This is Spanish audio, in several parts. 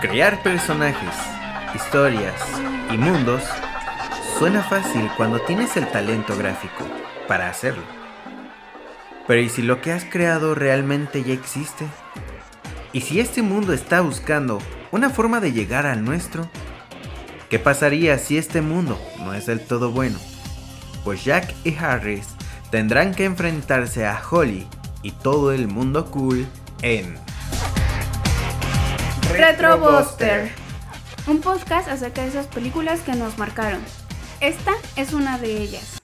Crear personajes, historias y mundos suena fácil cuando tienes el talento gráfico para hacerlo. Pero ¿y si lo que has creado realmente ya existe? ¿Y si este mundo está buscando una forma de llegar al nuestro? ¿Qué pasaría si este mundo no es del todo bueno? Pues Jack y Harris tendrán que enfrentarse a Holly y todo el mundo cool en Retrobuster, un podcast acerca de esas películas que nos marcaron. Esta es una de ellas.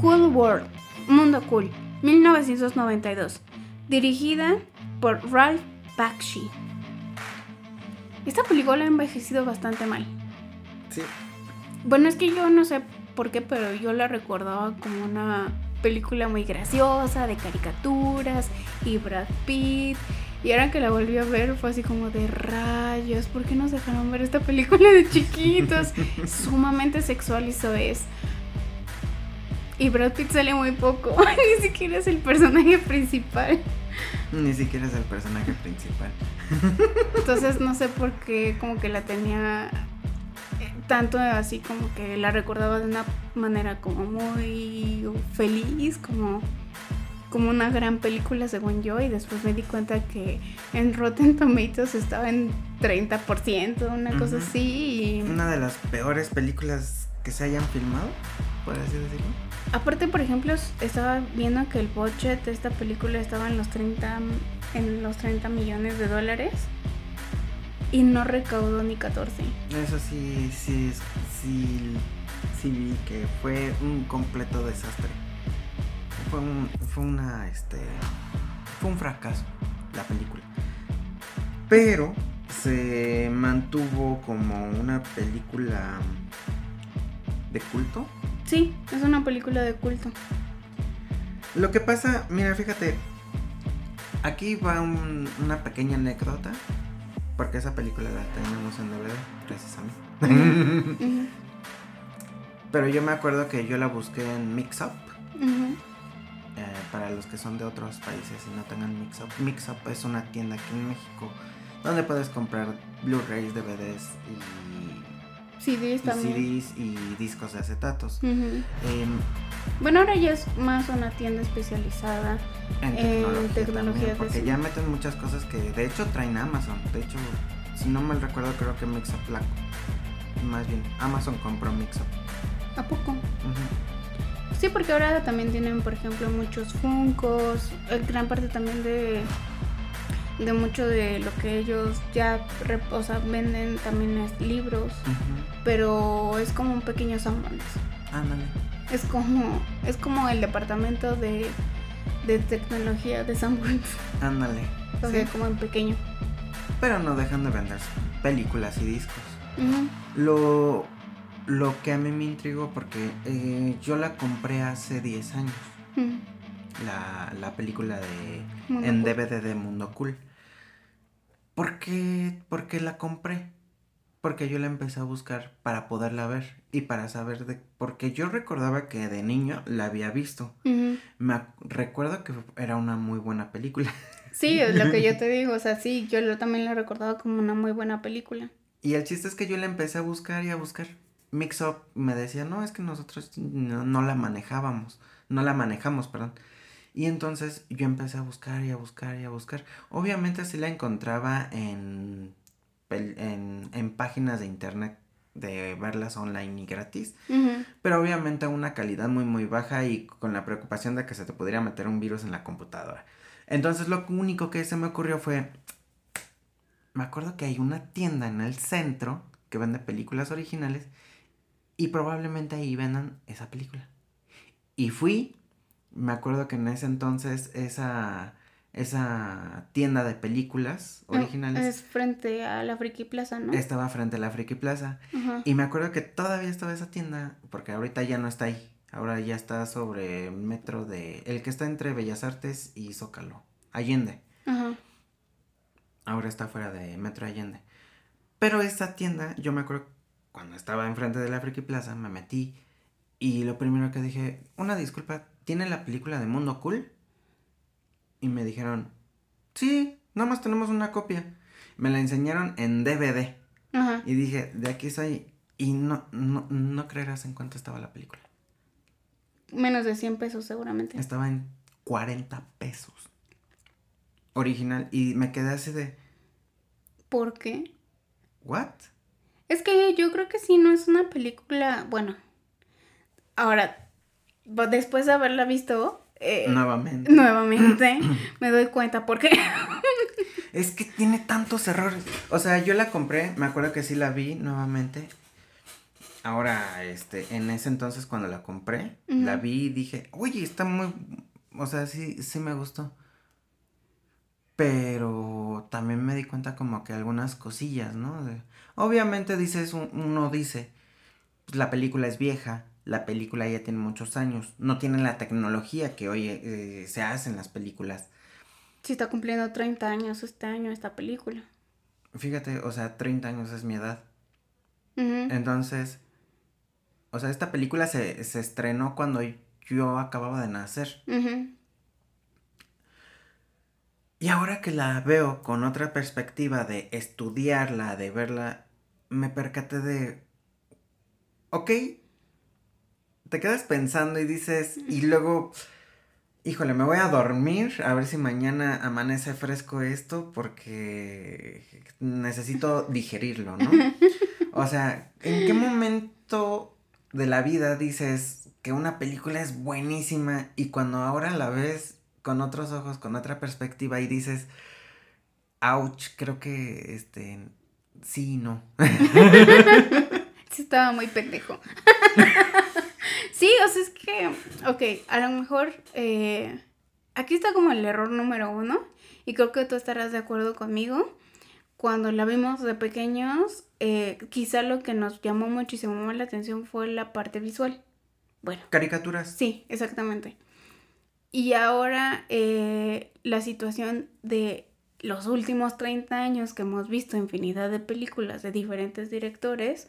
Cool World, Mundo Cool, 1992, dirigida por Ralph Bakshi. Esta película ha envejecido bastante mal. Sí. Bueno, es que yo no sé por qué, pero yo la recordaba como una película muy graciosa, de caricaturas y Brad Pitt. Y ahora que la volví a ver fue así como de rayos, ¿por qué nos dejaron ver esta película de chiquitos? Sumamente sexual y eso es. Y Brad Pitt sale muy poco, ni siquiera es el personaje principal. Ni siquiera es el personaje principal. Entonces no sé por qué como que la tenía tanto así como que la recordaba de una manera como muy feliz, como, como una gran película según yo y después me di cuenta que en Rotten Tomatoes estaba en 30%, una cosa así. Una de las peores películas que se hayan filmado, por así decirlo. Aparte, por ejemplo, estaba viendo que el budget de esta película estaba en los 30, en los 30 millones de dólares y no recaudó ni 14. Eso sí, sí, sí, sí vi que fue un completo desastre. Fue un, fue una, este, fue un fracaso la película. Pero se mantuvo como una película de culto. Sí, es una película de culto. Lo que pasa, mira, fíjate, aquí va una pequeña anécdota porque esa película la tenemos en DVD, gracias a mí. Pero yo me acuerdo que yo la busqué en Mixup. Eh, para los que son de otros países y no tengan Mixup. Mixup es una tienda aquí en México donde puedes comprar Blu-rays, DVDs y CDs, también. CDs y discos de acetatos. Em, bueno, ahora ya es más una tienda especializada en tecnología. porque ya meten muchas cosas que de hecho traen Amazon. De hecho, si no mal recuerdo, creo que Mixup la. Más bien, Amazon compró Mixup. ¿A poco? Sí, porque ahora también tienen, por ejemplo, muchos Funcos, gran parte también de de mucho de lo que ellos ya o sea, venden también es libros, pero es como un pequeño Sanborns. Ándale. Es como es como el departamento de de tecnología de Sanborns. Ándale. O sea, como en pequeño. Pero no dejan de vender películas y discos. Lo, lo que a mí me intrigó porque eh, yo la compré hace 10 años. la, la, película de en DVD de Mundo Cool. ¿Por qué, ¿Por qué la compré? Porque yo la empecé a buscar para poderla ver y para saber de... Porque yo recordaba que de niño la había visto. Me recuerdo que era una muy buena película. Sí, es lo que yo te digo. O sea, sí, yo lo, también la recordaba como una muy buena película. Y el chiste es que yo la empecé a buscar y a buscar. Mix Up me decía, no, es que nosotros no, no la manejábamos. No la manejamos, perdón. Y entonces yo empecé a buscar y a buscar y a buscar. Obviamente sí la encontraba en en, páginas de internet de verlas online y gratis, pero obviamente a una calidad muy muy baja y con la preocupación de que se te pudiera meter un virus en la computadora. Entonces lo único que se me ocurrió fue, me acuerdo que hay una tienda en el centro que vende películas originales y probablemente ahí vendan esa película. Y fui, me acuerdo que en ese entonces esa esa tienda de películas originales. Es frente a la Friki Plaza, ¿no? Estaba frente a la Friki Plaza. Y me acuerdo que todavía estaba esa tienda, porque ahorita ya no está ahí. Ahora ya está sobre metro de... El que está entre Bellas Artes y Zócalo. Allende. Ajá. Ahora está fuera de Metro Allende. Pero esta tienda, yo me acuerdo cuando estaba enfrente de la Friki Plaza, me metí y lo primero que dije, una disculpa, ¿tiene la película de Mundo Cool? Y me dijeron, sí, nada más tenemos una copia. Me la enseñaron en DVD. Ajá. Y dije, de aquí soy. Y no, no, no creerás en cuánto estaba la película. Menos de 100 pesos seguramente. Estaba en 40 pesos. Original. Y me quedé así de, ¿Por qué? ¿what? Es que yo creo que sí, no es una película. Bueno, ahora, después de haberla visto eh, Nuevamente. nuevamente, me doy cuenta por qué. Es que tiene tantos errores. O sea, yo la compré, me acuerdo que sí la vi nuevamente. Ahora, este, en ese entonces cuando la compré, la vi y dije, oye, está muy, o sea, sí, sí me gustó. Pero también me di cuenta como que algunas cosillas, ¿no? De- obviamente dices, un- uno dice, pues, la película es vieja, la película ya tiene muchos años, no tiene la tecnología que hoy eh, se hace en las películas. Sí, está cumpliendo 30 años este año esta película. Fíjate, o sea, 30 años es mi edad. Entonces, o sea, esta película se, se estrenó cuando yo acababa de nacer. Y ahora que la veo con otra perspectiva de estudiarla, de verla, me percaté de, ok, te quedas pensando y dices, y luego, híjole, me voy a dormir, a ver si mañana amanece fresco esto, porque necesito digerirlo, ¿no? O sea, ¿en qué momento de la vida dices que una película es buenísima y cuando ahora la ves con otros ojos, con otra perspectiva y dices, ouch, creo que este, sí, no. Sí, estaba muy pendejo. sí, o sea, es que, ok, a lo mejor eh, aquí está como el error número uno, y creo que tú estarás de acuerdo conmigo. Cuando la vimos de pequeños, eh, quizá lo que nos llamó muchísimo más la atención fue la parte visual. Bueno, Caricaturas. Sí, exactamente. Y ahora eh, la situación de los últimos 30 años que hemos visto infinidad de películas de diferentes directores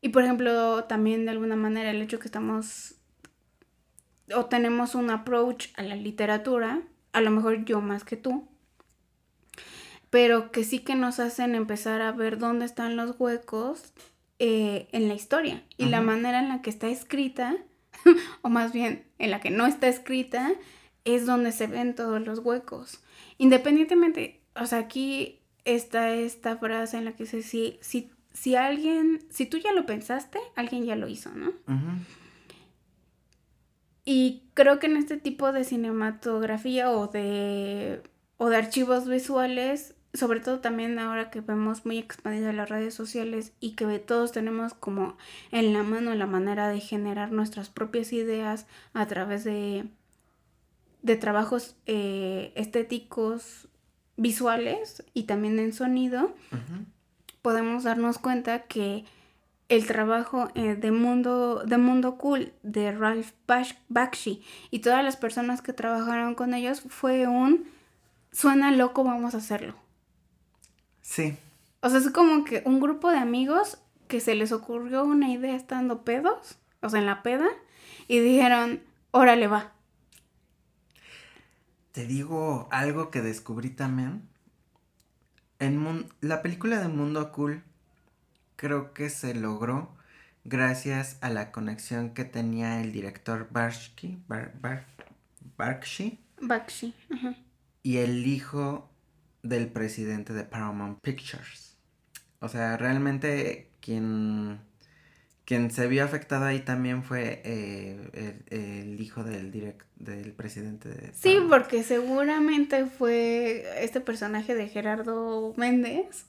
y por ejemplo también de alguna manera el hecho que estamos o tenemos un approach a la literatura, a lo mejor yo más que tú, pero que sí que nos hacen empezar a ver dónde están los huecos eh, en la historia y la manera en la que está escrita, o más bien en la que no está escrita, es donde se ven todos los huecos. Independientemente, o sea, aquí está esta frase en la que dice, si, si, si alguien, si tú ya lo pensaste, alguien ya lo hizo, ¿no? Y creo que en este tipo de cinematografía o de, o de archivos visuales, sobre todo también ahora que vemos muy expandidas las redes sociales y que todos tenemos como en la mano la manera de generar nuestras propias ideas a través de, de trabajos eh, estéticos visuales y también en sonido. Podemos darnos cuenta que el trabajo eh, de mundo de mundo cool de Ralph Bash- Bakshi y todas las personas que trabajaron con ellos fue un suena loco vamos a hacerlo Sí. o sea es como que un grupo de amigos que se les ocurrió una idea estando pedos o sea en la peda y dijeron órale va Te digo algo que descubrí también. En la película de Mundo Cool creo que se logró gracias a la conexión que tenía el director Barsky, Bar, Bar- Bakshi Bakshi ajá. y el hijo del presidente de Paramount Pictures. O sea, realmente quien, quien se vio afectado ahí también fue eh, el, el hijo del, direct, del presidente de Sí, porque seguramente fue este personaje de Gerardo Méndez.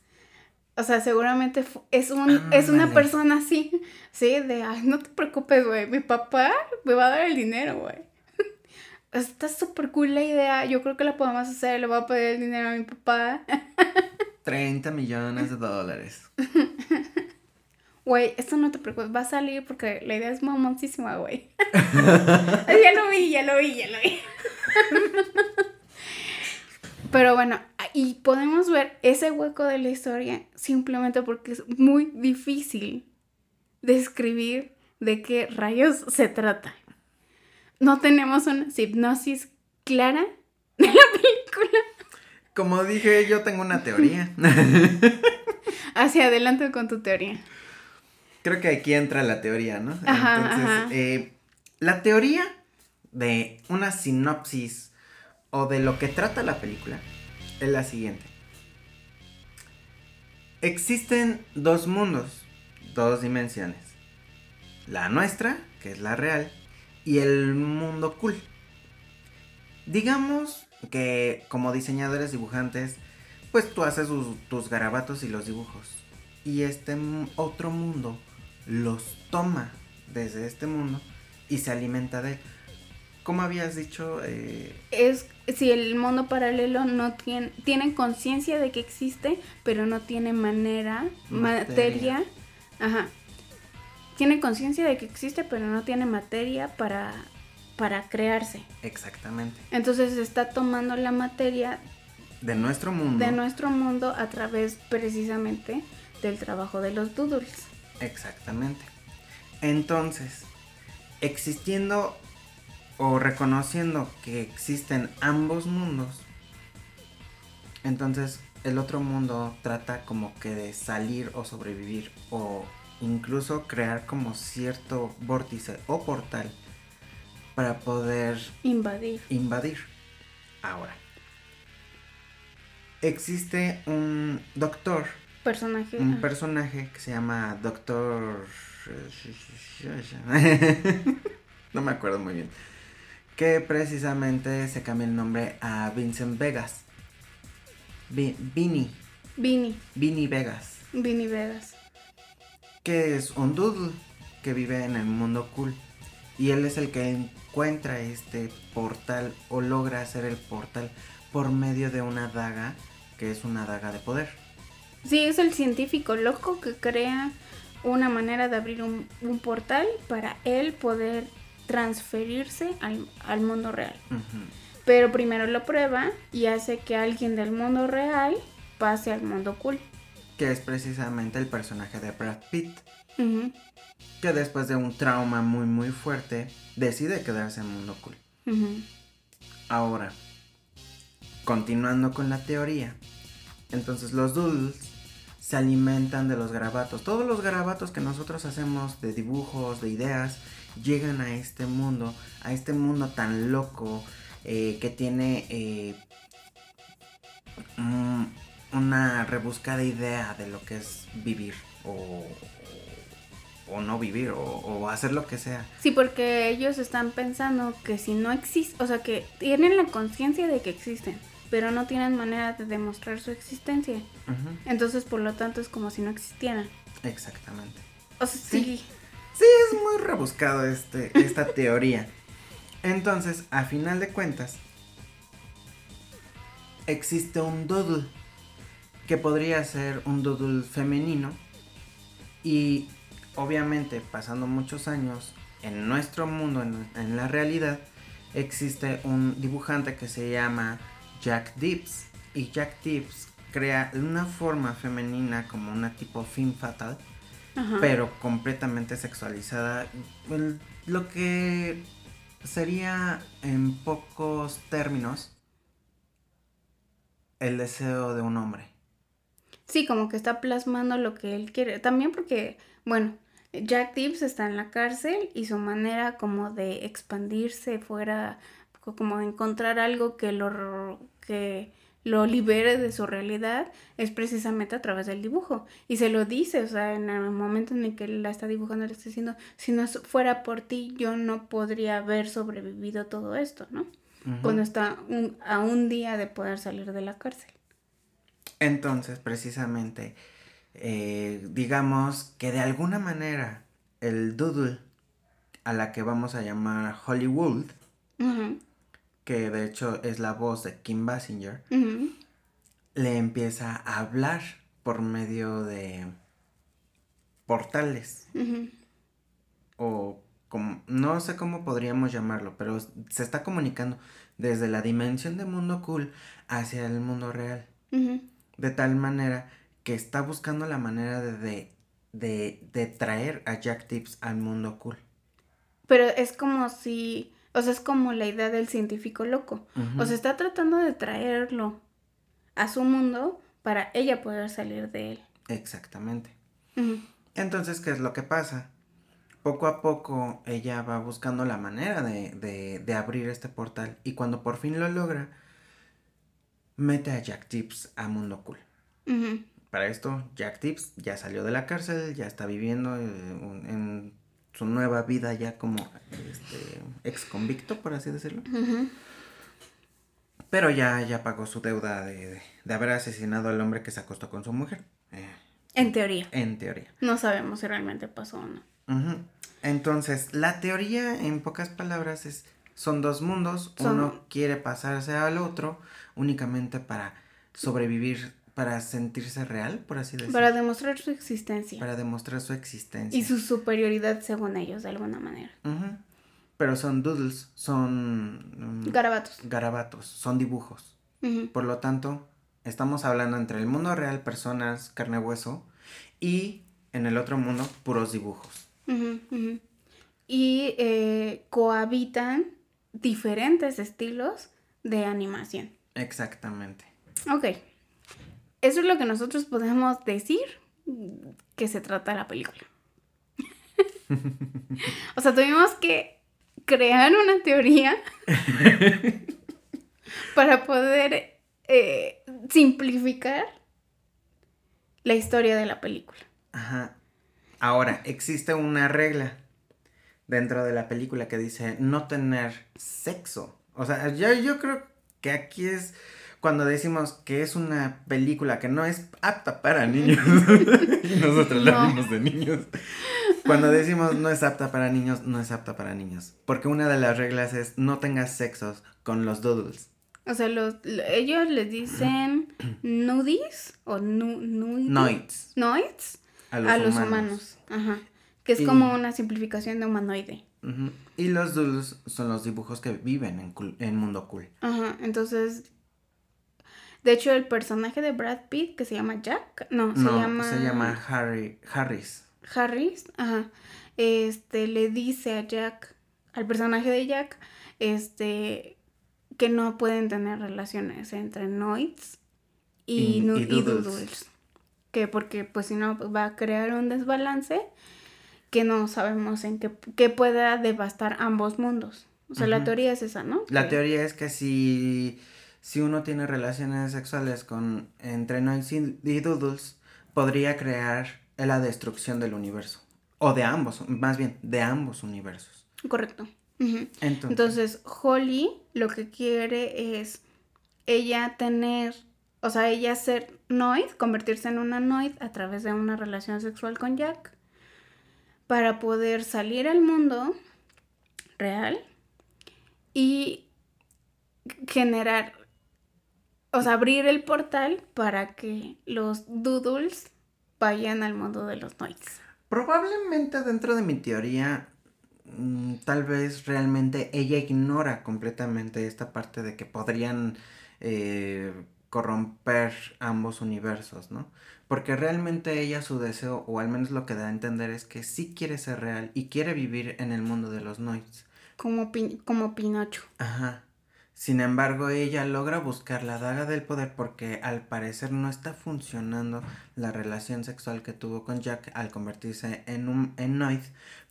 O sea, seguramente es, un, es una persona así, sí, de, ay, no te preocupes, güey, mi papá me va a dar el dinero, güey. Está súper cool la idea, yo creo que la podemos hacer, le voy a pedir el dinero a mi papá. 30 millones de dólares. Güey, esto no te preocupes, va a salir porque la idea es mamoncísima, güey. ya lo vi, ya lo vi, ya lo vi. Pero bueno, y podemos ver ese hueco de la historia simplemente porque es muy difícil describir de qué rayos se trata. no tenemos una hipnosis clara de la película. Como dije, yo tengo una teoría. Hacia adelante con tu teoría. Creo que aquí entra la teoría, ¿no? Ajá, Entonces, ajá. eh, la teoría de una sinopsis o de lo que trata la película es la siguiente. Existen dos mundos, dos dimensiones. La nuestra, que es la real, y el mundo cool. Digamos que como diseñadores dibujantes, pues tú haces sus- tus garabatos y los dibujos. Y este otro mundo los toma desde este mundo y se alimenta de él. Como habías dicho, eh, Es si el mundo paralelo no tiene, tiene conciencia de que existe, pero no tiene manera, materia. Materia. Ajá. Tiene conciencia de que existe, pero no tiene materia para, para crearse. exactamente, Entonces está tomando la materia de nuestro mundo. de nuestro mundo a través precisamente del trabajo de los doodles. Exactamente. Entonces, existiendo o reconociendo que existen ambos mundos, entonces el otro mundo trata como que de salir o sobrevivir o incluso crear como cierto vórtice o portal para poder Invadir. invadir. Ahora, existe un doctor Personaje. un personaje que se llama Doctor. no me acuerdo muy bien. Que precisamente se cambia el nombre a Vincent Vegas. Vi- Vini. Vini. Vini Vegas. Vini Vegas. Que es un doodle que vive en el mundo cool. Y él es el que encuentra este portal o logra hacer el portal por medio de una daga que es una daga de poder. Sí, es el científico loco que crea una manera de abrir un, un portal para él poder transferirse al, al mundo real. Pero primero lo prueba y hace que alguien del mundo real pase al mundo cool. Que es precisamente el personaje de Brad Pitt. Que después de un trauma muy muy fuerte decide quedarse en mundo cool. Ahora, continuando con la teoría, entonces los doodles se alimentan de los garabatos. Todos los garabatos que nosotros hacemos de dibujos, de ideas, llegan a este mundo, a este mundo tan loco eh, que tiene eh, una rebuscada idea de lo que es vivir o, o no vivir o, o hacer lo que sea. Sí, porque ellos están pensando que si no existe, o sea, que tienen la conciencia de que existen, pero no tienen manera de demostrar su existencia. Entonces, por lo tanto, es como si no existieran. Exactamente. O sea, sí. Sí, es muy rebuscado este, esta teoría. Entonces, a final de cuentas, existe un doodle que podría ser un doodle femenino y obviamente pasando muchos años en nuestro mundo, en, en la realidad, existe un dibujante que se llama Jack Dips y Jack Dips crea una forma femenina como una tipo fin fatal Ajá. pero completamente sexualizada. El- Lo que sería en pocos términos el deseo de un hombre. Sí, como que está plasmando lo que él quiere. También porque, bueno, Jack Tibbs está en la cárcel y su manera como de expandirse fuera, como encontrar algo que lo, que lo libere de su realidad, es precisamente a través del dibujo. Y se lo dice, o sea, en el momento en el que la está dibujando, le está diciendo, si no fuera por ti, yo no podría haber sobrevivido todo esto, ¿no? Cuando está un- a un día de poder salir de la cárcel. Entonces, precisamente, eh, digamos que de alguna manera el doodle a la que vamos a llamar Hollywood, que de hecho es la voz de Kim Basinger, le empieza a hablar por medio de portales. O como no sé cómo podríamos llamarlo, pero se está comunicando desde la dimensión de mundo cool hacia el mundo real, de tal manera que está buscando la manera de de, de, de traer a Jack Tips al mundo cool. Pero es como si O sea, es como la idea del científico loco. O sea, está tratando de traerlo a su mundo para ella poder salir de él. Exactamente. Entonces, ¿qué es lo que pasa? Poco a poco ella va buscando la manera de, abrir este portal y cuando por fin lo logra, mete a Jack Tips a Mundo Cool. Para esto, Jack Tips ya salió de la cárcel, ya está viviendo eh, en su nueva vida ya como este, ex convicto, por así decirlo. Pero ya, ya pagó su deuda de, haber asesinado al hombre que se acostó con su mujer. Eh, en teoría. En teoría. No sabemos si realmente pasó o no. Entonces, la teoría, en pocas palabras, es son dos mundos. Uno quiere pasarse al otro únicamente para sobrevivir para sentirse real, por así decirlo. Para demostrar su existencia. Para demostrar su existencia. Y su superioridad según ellos, de alguna manera. Pero son doodles, son... Mm, garabatos. Garabatos, son dibujos. Por lo tanto, estamos hablando entre el mundo real, personas, carne hueso, y en el otro mundo, puros dibujos. Y eh, cohabitan diferentes estilos de animación. Exactamente. Ok. Eso es lo que nosotros podemos decir que se trata la película. o sea, tuvimos que crear una teoría para poder eh, simplificar la historia de la película. Ajá. Ahora, existe una regla dentro de la película que dice no tener sexo. O sea, yo, yo creo que aquí es cuando decimos que es una película que no es apta para niños, y nosotros la vimos de niños. Cuando decimos no es apta para niños, no es apta para niños. Porque una de las reglas es no tengas sexos con los doodles. O sea, los, ellos les dicen nudis o nu, noids. Noids. A los, humanos. Ajá. Que es como una simplificación de humanoide. Y los doodles son los dibujos que viven en, en mundo cool. Ajá. Entonces, de hecho, el personaje de Brad Pitt, que se llama Jack, no, se llama... se llama Harry, Harris. Harris, ajá. Este, le dice a Jack, al personaje de Jack, este, que no pueden tener relaciones entre Noids y, doodles. Que porque, pues, si no, va a crear un desbalance que no sabemos en qué, qué pueda devastar ambos mundos. O sea, la teoría es esa, ¿no? La teoría es que si si uno tiene relaciones sexuales con entre Noids y Doodles, podría crear la destrucción del universo. O de ambos, más bien, de ambos universos. Correcto. Entonces, Holly lo que quiere es ella tener, o sea, ella ser Noid, convertirse en una Noid a través de una relación sexual con Jack, para poder salir al mundo real y generar o sea, abrir el portal para que los doodles vayan al mundo de los noids. Probablemente dentro de mi teoría, mm, tal vez realmente ella ignora completamente esta parte de que podrían eh, corromper ambos universos, ¿no? Porque realmente ella su deseo, o al menos lo que da a entender, es que sí quiere ser real y quiere vivir en el mundo de los noids. Como, como Pinocho. Ajá. Sin embargo, ella logra buscar la daga del poder porque al parecer no está funcionando la relación sexual que tuvo con Jack al convertirse en un en Noid,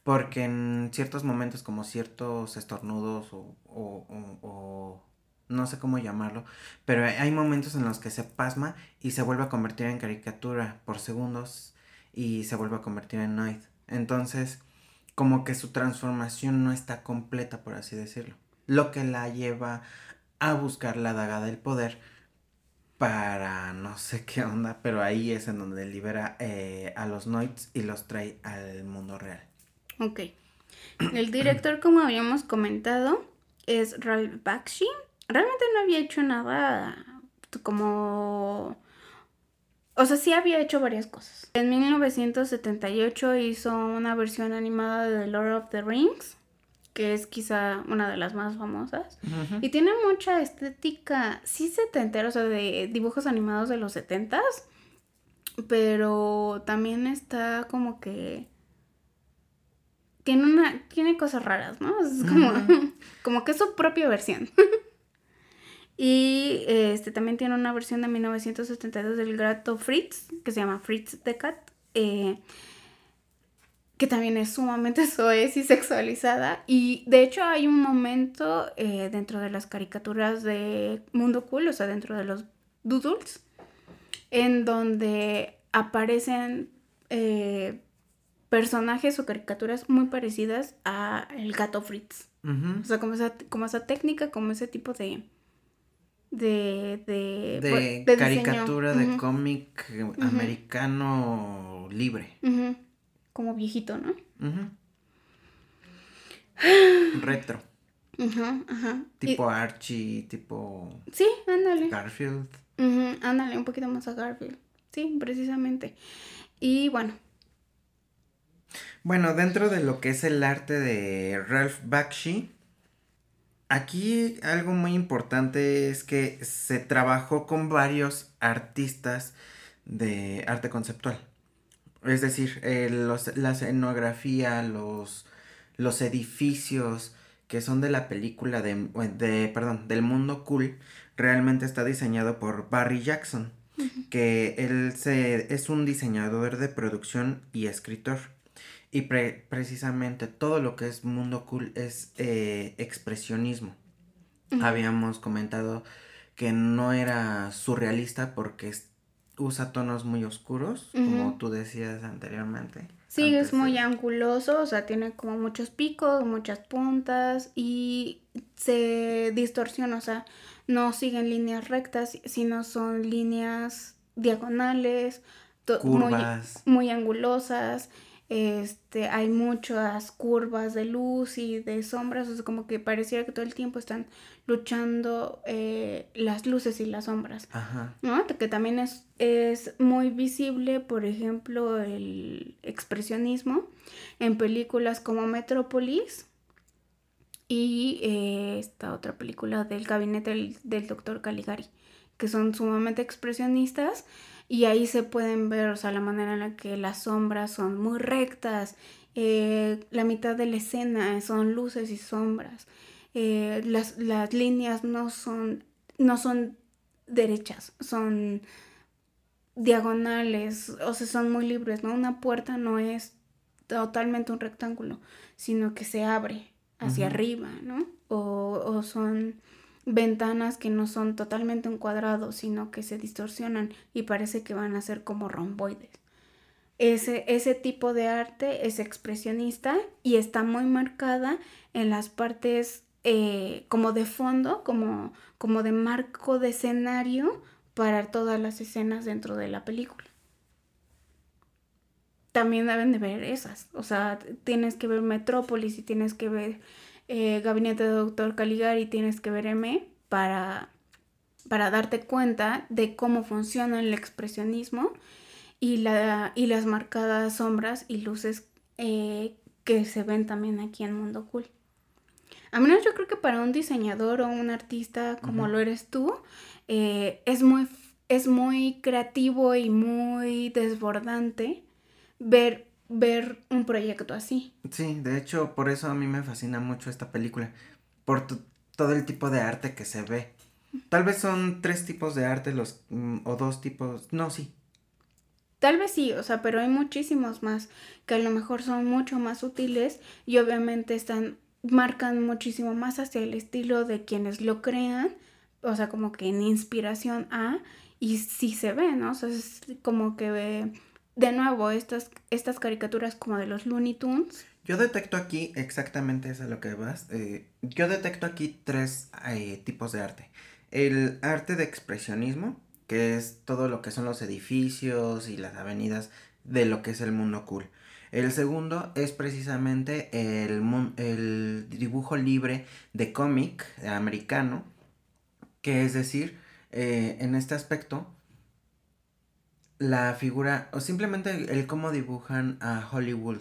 porque en ciertos momentos como ciertos estornudos o, o, o, no sé cómo llamarlo, pero hay momentos en los que se pasma y se vuelve a convertir en caricatura por segundos y se vuelve a convertir en Noid. Entonces, como que su transformación no está completa, por así decirlo lo que la lleva a buscar la daga del poder para no sé qué onda, pero ahí es en donde libera eh, a los Noids y los trae al mundo real. Ok. El director, como habíamos comentado, es Ralph Bakshi. Realmente no había hecho nada como... O sea, sí había hecho varias cosas. En 1978 hizo una versión animada de The Lord of the Rings que es quizá una de las más famosas. Y tiene mucha estética, sí setentera, o sea, de dibujos animados de los setentas, pero también está como que tiene una, tiene cosas raras, ¿no? Es como, como que es su propia versión. y este también tiene una versión de 1972 del gato Fritz, que se llama Fritz the Cat. Eh, que también es sumamente soez y sexualizada. Y de hecho hay un momento eh, dentro de las caricaturas de Mundo Cool, o sea, dentro de los doodles, en donde aparecen eh, personajes o caricaturas muy parecidas a el gato Fritz. O sea, como esa, como esa técnica, como ese tipo de... De, de, de, pues, caricatura, de cómic americano libre. Como viejito, ¿no? Retro. Ajá, ajá. Tipo Archie, tipo... Sí, ándale. Garfield. ándale, un poquito más a Garfield. Sí, precisamente. Y bueno. Bueno, dentro de lo que es el arte de Ralph Bakshi, aquí algo muy importante es que se trabajó con varios artistas de arte conceptual. Es decir, la escenografía, los, los edificios que son de la película de, de, perdón, del mundo cool, realmente está diseñado por Barry Jackson que él se, es un diseñador de producción y escritor. Y precisamente todo lo que es mundo cool es eh, expresionismo. Habíamos comentado que no era surrealista porque usa tonos muy oscuros, como tú decías anteriormente. Sí, es muy anguloso, o sea, tiene como muchos picos, muchas puntas y se distorsiona, o sea, no siguen líneas rectas, sino son líneas diagonales, curvas. Muy, muy, angulosas. Este, hay muchas curvas de luz y de sombras, o sea, como que pareciera que todo el tiempo están luchando eh, las luces y las sombras. Ajá. ¿No? Que también es, es muy visible, por ejemplo, el expresionismo en películas como Metrópolis, y eh, esta otra película del gabinete del, doctor Caligari, que son sumamente expresionistas y ahí se pueden ver, o sea, la manera en la que las sombras son muy rectas, eh, la mitad de la escena son luces y sombras, eh, las, las, líneas no son, no son derechas, son diagonales, o sea, son muy libres, ¿no? Una puerta no es totalmente un rectángulo, sino que se abre hacia arriba, ¿no? O, son ventanas que no son totalmente un cuadrado, sino que se distorsionan y parece que van a ser como romboides. Ese, ese tipo de arte es expresionista y está muy marcada en las partes eh, como de fondo, como, como de marco de escenario para todas las escenas dentro de la película también deben de ver esas. O sea, tienes que ver Metrópolis y tienes que ver eh, Gabinete de Doctor Caligari, tienes que ver M para, para darte cuenta de cómo funciona el expresionismo y, la, y las marcadas sombras y luces eh, que se ven también aquí en Mundo Cool. A menos yo creo que para un diseñador o un artista como lo eres tú, eh, es, muy, es muy creativo y muy desbordante ver, ver un proyecto así. Sí, de hecho, por eso a mí me fascina mucho esta película, por todo el tipo de arte que se ve. Tal vez son tres tipos de arte los mm, o dos tipos, no, sí. Tal vez sí, o sea, pero hay muchísimos más que a lo mejor son mucho más útiles y obviamente están marcan muchísimo más hacia el estilo de quienes lo crean, o sea, como que en inspiración a y sí se ve, ¿no? O sea, es como que ve de nuevo, estas, estas caricaturas como de los Looney Tunes. Yo detecto aquí, exactamente es a lo que vas, eh, yo detecto aquí tres eh, tipos de arte. El arte de expresionismo, que es todo lo que son los edificios y las avenidas de lo que es el mundo cool. El segundo es precisamente el, el dibujo libre de cómic americano, que es decir, eh, en este aspecto, la figura, o simplemente el cómo dibujan a Hollywood,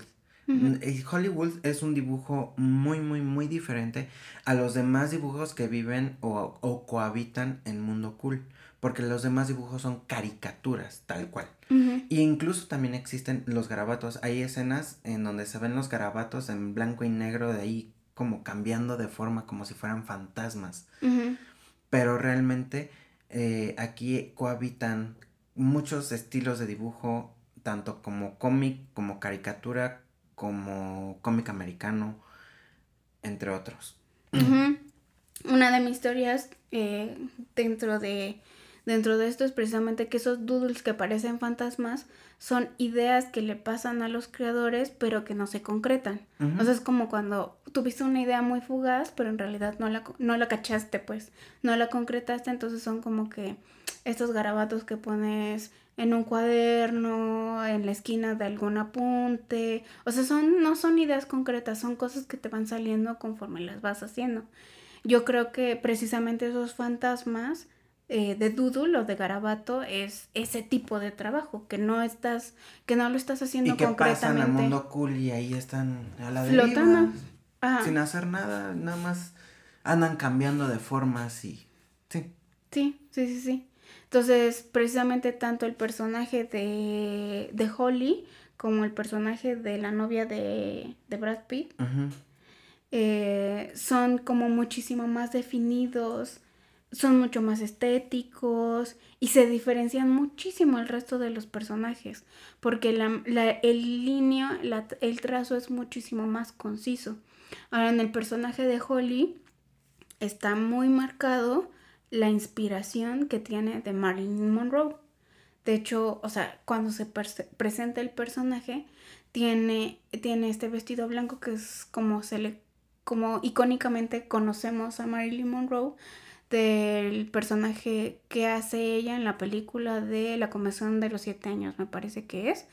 Hollywood es un dibujo muy, muy, muy diferente a los demás dibujos que viven o, o cohabitan en mundo cool. Porque los demás dibujos son caricaturas, tal cual. Y incluso también existen los garabatos. Hay escenas en donde se ven los garabatos en blanco y negro de ahí como cambiando de forma, como si fueran fantasmas. Pero realmente eh, aquí cohabitan muchos estilos de dibujo, tanto como cómic, como caricatura, como cómic americano, entre otros. Una de mis historias eh, dentro de dentro de esto es precisamente que esos doodles que parecen fantasmas son ideas que le pasan a los creadores pero que no se concretan. O sea, es como cuando tuviste una idea muy fugaz pero en realidad no la, no la cachaste pues, no la concretaste, entonces son como que estos garabatos que pones en un cuaderno, en la esquina de algún apunte. O sea, son, no son ideas concretas, son cosas que te van saliendo conforme las vas haciendo. Yo creo que precisamente esos fantasmas eh, de doodle o de garabato es ese tipo de trabajo, que no estás, que no lo estás haciendo y que pasan al mundo cool y ahí están a la deriva, sin hacer nada, nada más andan cambiando de formas y sí. Sí, sí, sí, sí. Entonces, precisamente tanto el personaje de, de Holly como el personaje de la novia de, de Brad Pitt eh, son como muchísimo más definidos, son mucho más estéticos y se diferencian muchísimo al resto de los personajes porque la, la, el línea, la, el trazo es muchísimo más conciso. Ahora en el personaje de Holly está muy marcado la inspiración que tiene de Marilyn Monroe. De hecho, o sea, cuando se presenta el personaje, tiene, tiene este vestido blanco que es como se le, como icónicamente conocemos a Marilyn Monroe del personaje que hace ella en la película de La Comisión de los Siete Años, me parece que es.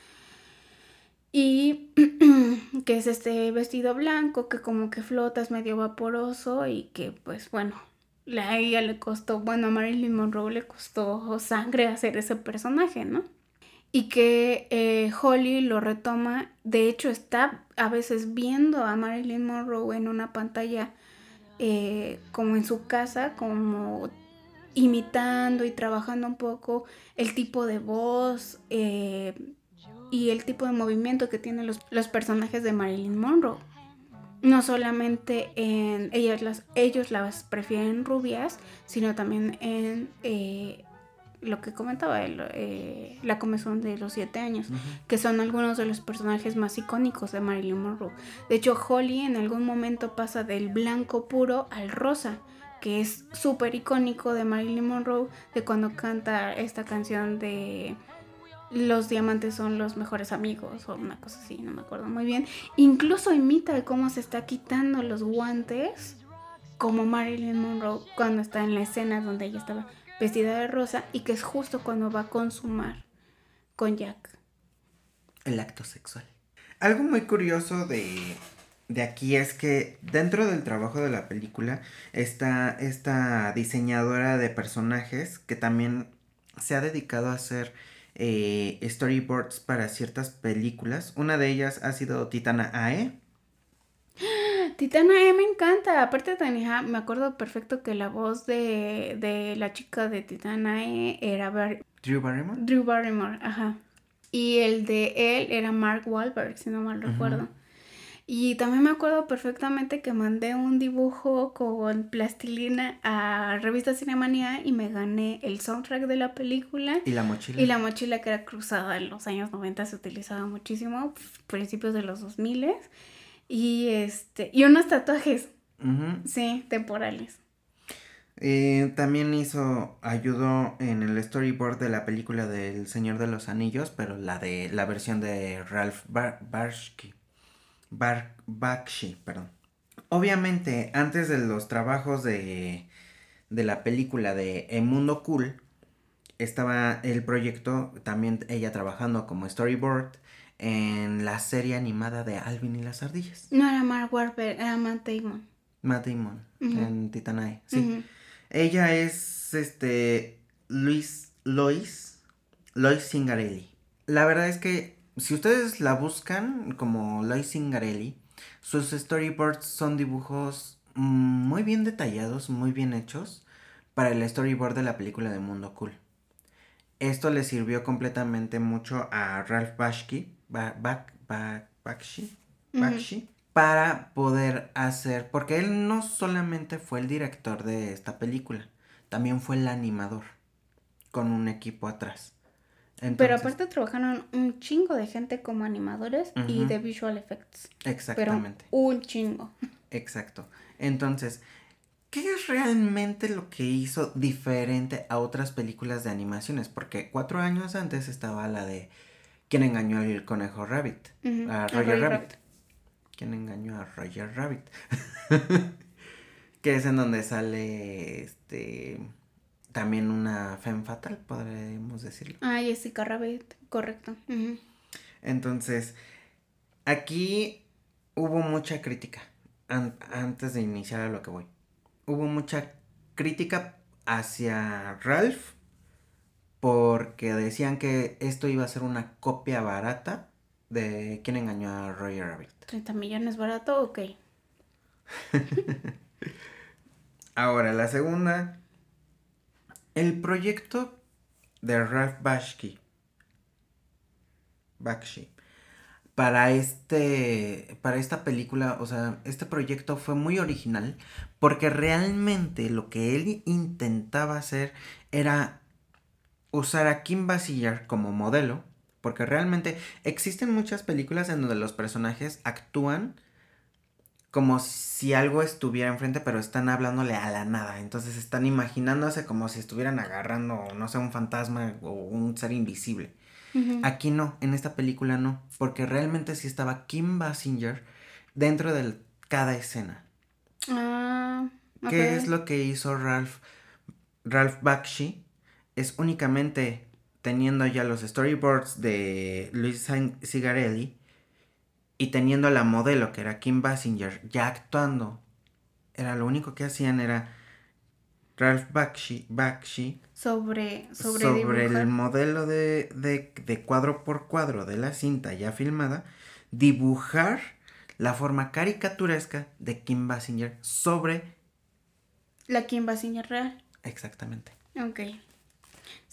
Y que es este vestido blanco que como que flota, es medio vaporoso y que pues bueno, a ella le costó, bueno, a Marilyn Monroe le costó sangre hacer ese personaje, ¿no? Y que eh, Holly lo retoma, de hecho está a veces viendo a Marilyn Monroe en una pantalla eh, como en su casa, como imitando y trabajando un poco el tipo de voz eh, y el tipo de movimiento que tienen los, los personajes de Marilyn Monroe no solamente en ellas las, ellos las prefieren rubias, sino también en eh, lo que comentaba, eh, la comezón de los siete años, que son algunos de los personajes más icónicos de Marilyn Monroe. De hecho, Holly en algún momento pasa del blanco puro al rosa, que es súper icónico de Marilyn Monroe, de cuando canta esta canción de los diamantes son los mejores amigos o una cosa así, no me acuerdo muy bien. Incluso imita cómo se está quitando los guantes como Marilyn Monroe cuando está en la escena donde ella estaba vestida de rosa y que es justo cuando va a consumar con Jack. El acto sexual. Algo muy curioso de, de aquí es que dentro del trabajo de la película está esta diseñadora de personajes que también se ha dedicado a hacer eh, storyboards para ciertas películas. Una de ellas ha sido Titana AE. Titana AE me encanta. Aparte tenía, me acuerdo perfecto que la voz de, la chica de Titana AE era Drew Barrymore. Drew Barrymore, ajá. Y el de él era Mark Wahlberg, si no mal recuerdo. Y también me acuerdo perfectamente que mandé un dibujo con plastilina a Revista Cinemanía y me gané el soundtrack de la película. ¿Y la mochila? Y la mochila que era cruzada en los años 90 se utilizaba muchísimo, principios de los 2000 y este y unos tatuajes. Sí, temporales. Eh, también hizo, ayudó en el storyboard de la película del Señor de los Anillos, pero la de la versión de Ralph Barsky. Bar Bakshi, perdón. Obviamente, antes de los trabajos de, de la película de El Mundo Cool, estaba el proyecto, también ella trabajando como storyboard en la serie animada de Alvin y las ardillas. No era Mark Wahlberg, era Matt Damon. Matt Damon, en Titanae, sí. Ella es, este, Luis, Lois, Lois Singarelli. La verdad es que si ustedes la buscan como Lois Zingarelli, sus storyboards son dibujos muy bien detallados, muy bien hechos para el storyboard de la película de Mundo Cool. Esto le sirvió completamente mucho a Ralph Bakshi, Bakshi, Bakshi para poder hacer, porque él no solamente fue el director de esta película, también fue el animador con un equipo atrás. Pero aparte trabajaron un chingo de gente como animadores y de visual effects. Exactamente. un chingo. Exacto. Entonces, ¿qué es realmente lo que hizo diferente a otras películas de animaciones? Porque cuatro años antes estaba la de ¿Quién engañó al conejo Rabbit? A Roger, Rabbit. ¿Quién engañó a Roger Rabbit? que es en donde sale este también una femme fatal, podríamos decirlo. Ah, Jessica Rabbit, correcto. Entonces, aquí hubo mucha crítica antes de iniciar a lo que voy. Hubo mucha crítica hacia Ralph porque decían que esto iba a ser una copia barata de quién engañó a Roger Rabbit. 30 millones barato, ok. Ahora, la segunda. El proyecto de Ralph Bakshi. Bakshi. Para este. Para esta película. O sea, este proyecto fue muy original. Porque realmente lo que él intentaba hacer era usar a Kim Basinger como modelo, porque realmente existen muchas películas en donde los personajes actúan como si algo estuviera enfrente, pero están hablándole a la nada. Entonces están imaginándose como si estuvieran agarrando, no sé, un fantasma o un ser invisible. Aquí no, en esta película no, porque realmente sí estaba Kim Basinger dentro de cada escena. Ah, ¿Qué es lo que hizo Ralph, Ralph Bakshi? es únicamente teniendo ya los storyboards de Luis Cigarelli y teniendo a la modelo que era Kim Basinger ya actuando. Era lo único que hacían era Ralph Bakshi, sobre, sobre, el modelo de, de, cuadro por cuadro de la cinta ya filmada, dibujar la forma caricaturesca de Kim Basinger sobre la Kim Basinger real. Exactamente. Ok.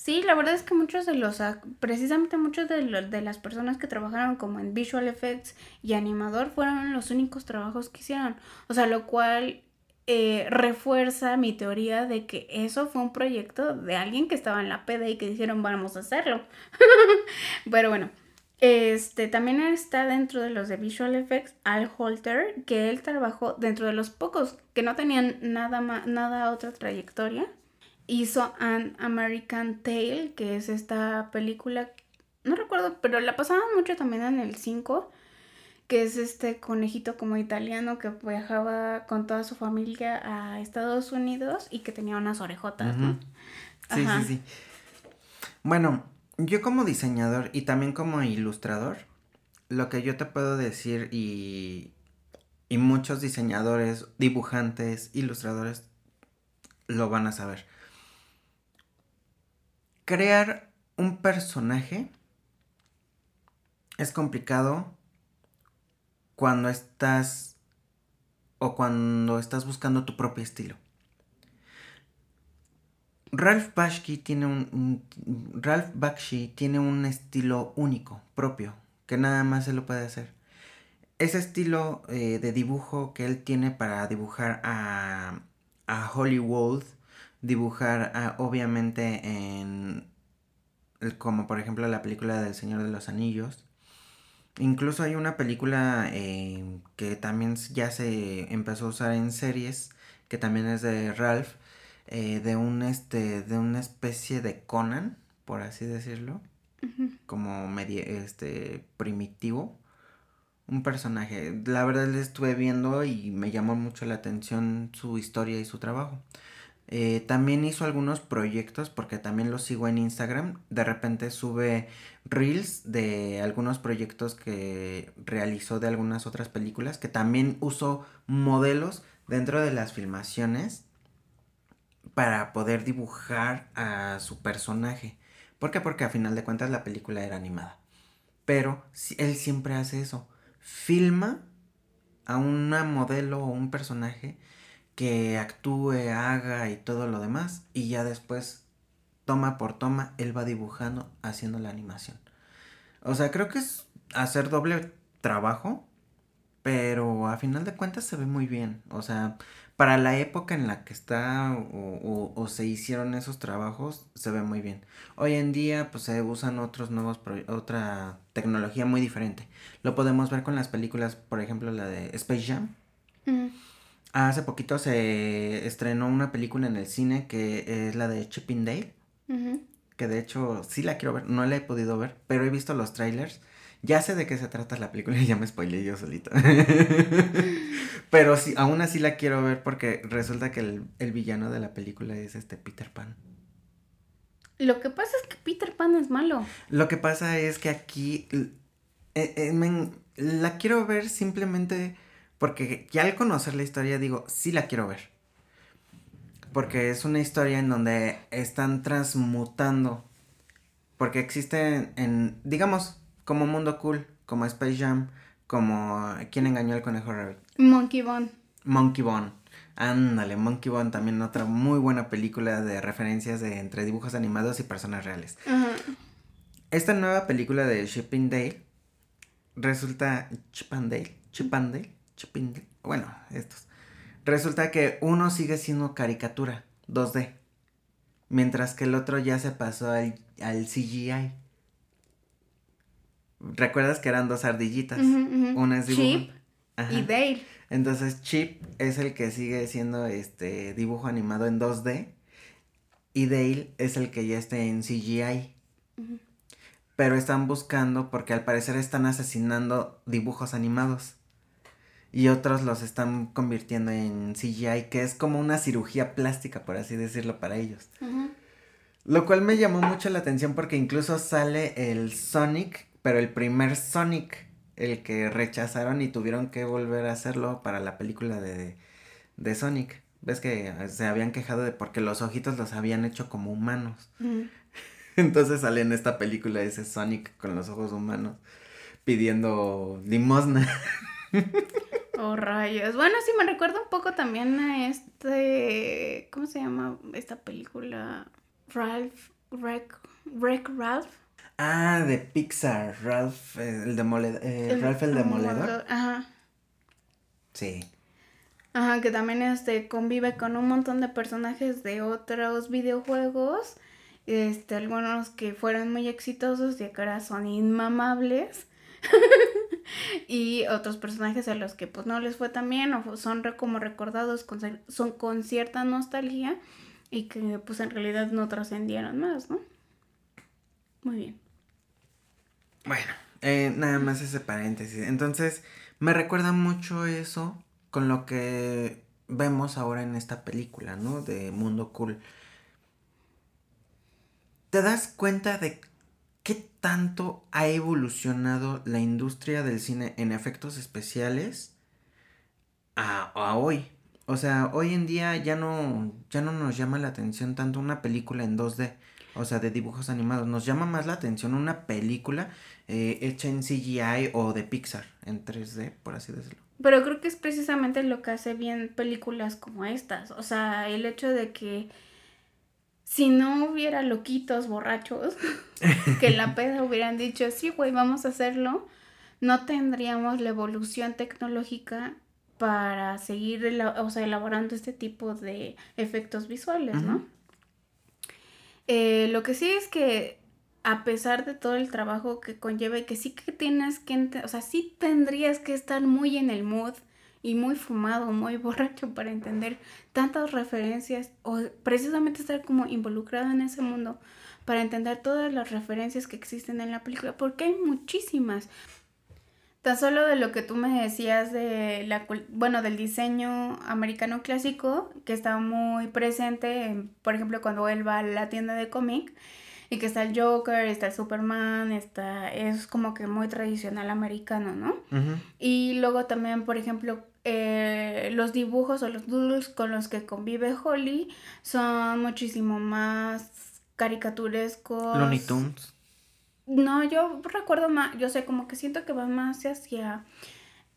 Sí, la verdad es que muchos de los, precisamente muchos de, de las personas que trabajaron como en visual effects y animador fueron los únicos trabajos que hicieron. O sea, lo cual eh, refuerza mi teoría de que eso fue un proyecto de alguien que estaba en la PD y que dijeron vamos a hacerlo. Pero bueno, este también está dentro de los de Visual Effects Al Holter, que él trabajó dentro de los pocos que no tenían nada, nada otra trayectoria hizo An American Tale, que es esta película, no recuerdo, pero la pasaban mucho también en el 5, que es este conejito como italiano que viajaba con toda su familia a Estados Unidos y que tenía unas orejotas, ¿no? Sí, sí, sí. Bueno, yo como diseñador y también como ilustrador, lo que yo te puedo decir y, y muchos diseñadores, dibujantes, ilustradores lo van a saber crear un personaje es complicado cuando estás o cuando estás buscando tu propio estilo. Ralph Bakshi tiene un, Ralph Bakshi tiene un estilo único, propio, que nada más se lo puede hacer. Ese estilo eh, de dibujo que él tiene para dibujar a, a Hollywood dibujar obviamente en como por ejemplo la película del Señor de los Anillos. Incluso hay una película eh, que también ya se empezó a usar en series, que también es de Ralph, eh, de un este, de una especie de Conan, por así decirlo, como medio, este, primitivo, un personaje. La verdad le estuve viendo y me llamó mucho la atención su historia y su trabajo. Eh, también hizo algunos proyectos porque también lo sigo en Instagram. De repente sube reels de algunos proyectos que realizó de algunas otras películas que también usó modelos dentro de las filmaciones para poder dibujar a su personaje. ¿Por qué? Porque a final de cuentas la película era animada. Pero él siempre hace eso. Filma a una modelo o un personaje que actúe, haga y todo lo demás. Y ya después, toma por toma, él va dibujando, haciendo la animación. O sea, creo que es hacer doble trabajo, pero a final de cuentas se ve muy bien. O sea, para la época en la que está o, se hicieron esos trabajos, se ve muy bien. Hoy en día, pues se usan otros nuevos, otra tecnología muy diferente. Lo podemos ver con las películas, por ejemplo, la de Space Jam. Hace poquito se estrenó una película en el cine que es la de Chipping Dale. Que de hecho sí la quiero ver, no la he podido ver, pero he visto los trailers ya sé de qué se trata la película y ya me spoileé yo solito. Pero sí, aún así la quiero ver porque resulta que el, villano de la película es este Peter Pan. Lo que pasa es que Peter Pan es malo. Lo que pasa es que aquí eh, eh, la quiero ver simplemente porque ya al conocer la historia digo, sí la quiero ver. Porque es una historia en donde están transmutando. Porque existen en, digamos, como Mundo Cool, como Space Jam, como ¿Quién engañó al conejo Rabbit? Monkey Bone. Monkey Bone. Ándale, Monkey Bone también otra muy buena película de referencias de entre dibujos animados y personas reales. Esta nueva película de Shipping Dale resulta Chip and Bueno, estos. Resulta que uno sigue siendo caricatura 2D, mientras que el otro ya se pasó al, al CGI. ¿Recuerdas que eran dos ardillitas? Una es dibujo. Chip y Dale. Entonces Chip es el que sigue siendo este dibujo animado en 2D y Dale es el que ya está en CGI. Pero están buscando porque al parecer están asesinando dibujos animados. Y otros los están convirtiendo en CGI, que es como una cirugía plástica, por así decirlo, para ellos. Lo cual me llamó mucho la atención porque incluso sale el Sonic pero el primer Sonic, el que rechazaron y tuvieron que volver a hacerlo para la película de, de Sonic. Ves que se habían quejado de porque los ojitos los habían hecho como humanos. Entonces sale en esta película ese Sonic con los ojos humanos pidiendo limosna. Oh, rayos. Bueno, sí, me recuerda un poco también a este. ¿Cómo se llama esta película? Ralph. Wreck, Wreck Ralph. Ah, de Pixar, Ralph el demoledor. Eh, Ralph el demoledor. Ajá. Sí. Ajá, que también este convive con un montón de personajes de otros videojuegos. Este, algunos que fueron muy exitosos y que ahora son inmamables. y otros personajes a los que pues no les fue tan bien o son como recordados con, son con cierta nostalgia y que pues en realidad no trascendieron más, ¿no? Muy bien. Bueno, eh, nada más ese paréntesis. Entonces, me recuerda mucho eso con lo que vemos ahora en esta película, ¿no? De Mundo Cool. ¿Te das cuenta de qué tanto ha evolucionado la industria del cine en efectos especiales a, hoy? O sea, hoy en día ya no, ya no nos llama la atención tanto una película en 2D, o sea, de dibujos animados. Nos llama más la atención una película eh, hecha en CGI o de Pixar, en 3D, por así decirlo. Pero creo que es precisamente lo que hace bien películas como estas. O sea, el hecho de que si no hubiera loquitos borrachos que en la peda hubieran dicho, sí, güey, vamos a hacerlo, no tendríamos la evolución tecnológica para seguir o sea, elaborando este tipo de efectos visuales, ¿no? Eh, lo que sí es que a pesar de todo el trabajo que conlleva y que sí que tienes que, o sea, sí tendrías que estar muy en el mood y muy fumado, muy borracho para entender tantas referencias o precisamente estar como involucrado en ese mundo para entender todas las referencias que existen en la película, porque hay muchísimas. Tan solo de lo que tú me decías de la, bueno, del diseño americano clásico, que está muy presente, por ejemplo, cuando él va a la tienda de cómic, y que está el Joker, está el Superman, está, es como que muy tradicional americano, ¿no? Y luego también, por ejemplo, eh, los dibujos o los doodles con los que convive Holly son muchísimo más caricaturescos. Looney Tunes. No, yo recuerdo más, yo sé, como que siento que va más hacia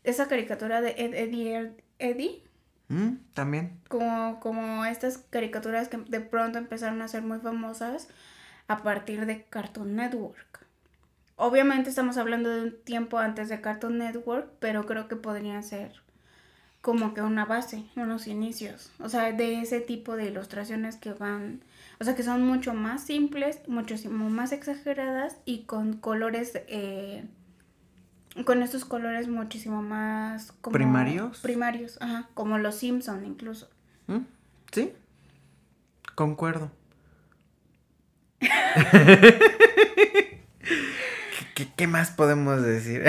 esa caricatura de Ed, Eddie, Eddie. Mm, También. Como, como estas caricaturas que de pronto empezaron a ser muy famosas a partir de Cartoon Network. Obviamente estamos hablando de un tiempo antes de Cartoon Network, pero creo que podrían ser como que una base, unos inicios. O sea, de ese tipo de ilustraciones que van, o sea, que son mucho más simples, muchísimo más exageradas y con colores, eh, con estos colores muchísimo más... Como, ¿Primarios? Primarios, ajá, como los Simpson incluso. ¿Mm? ¿Sí? Concuerdo. ¿Qué, qué, qué más podemos decir?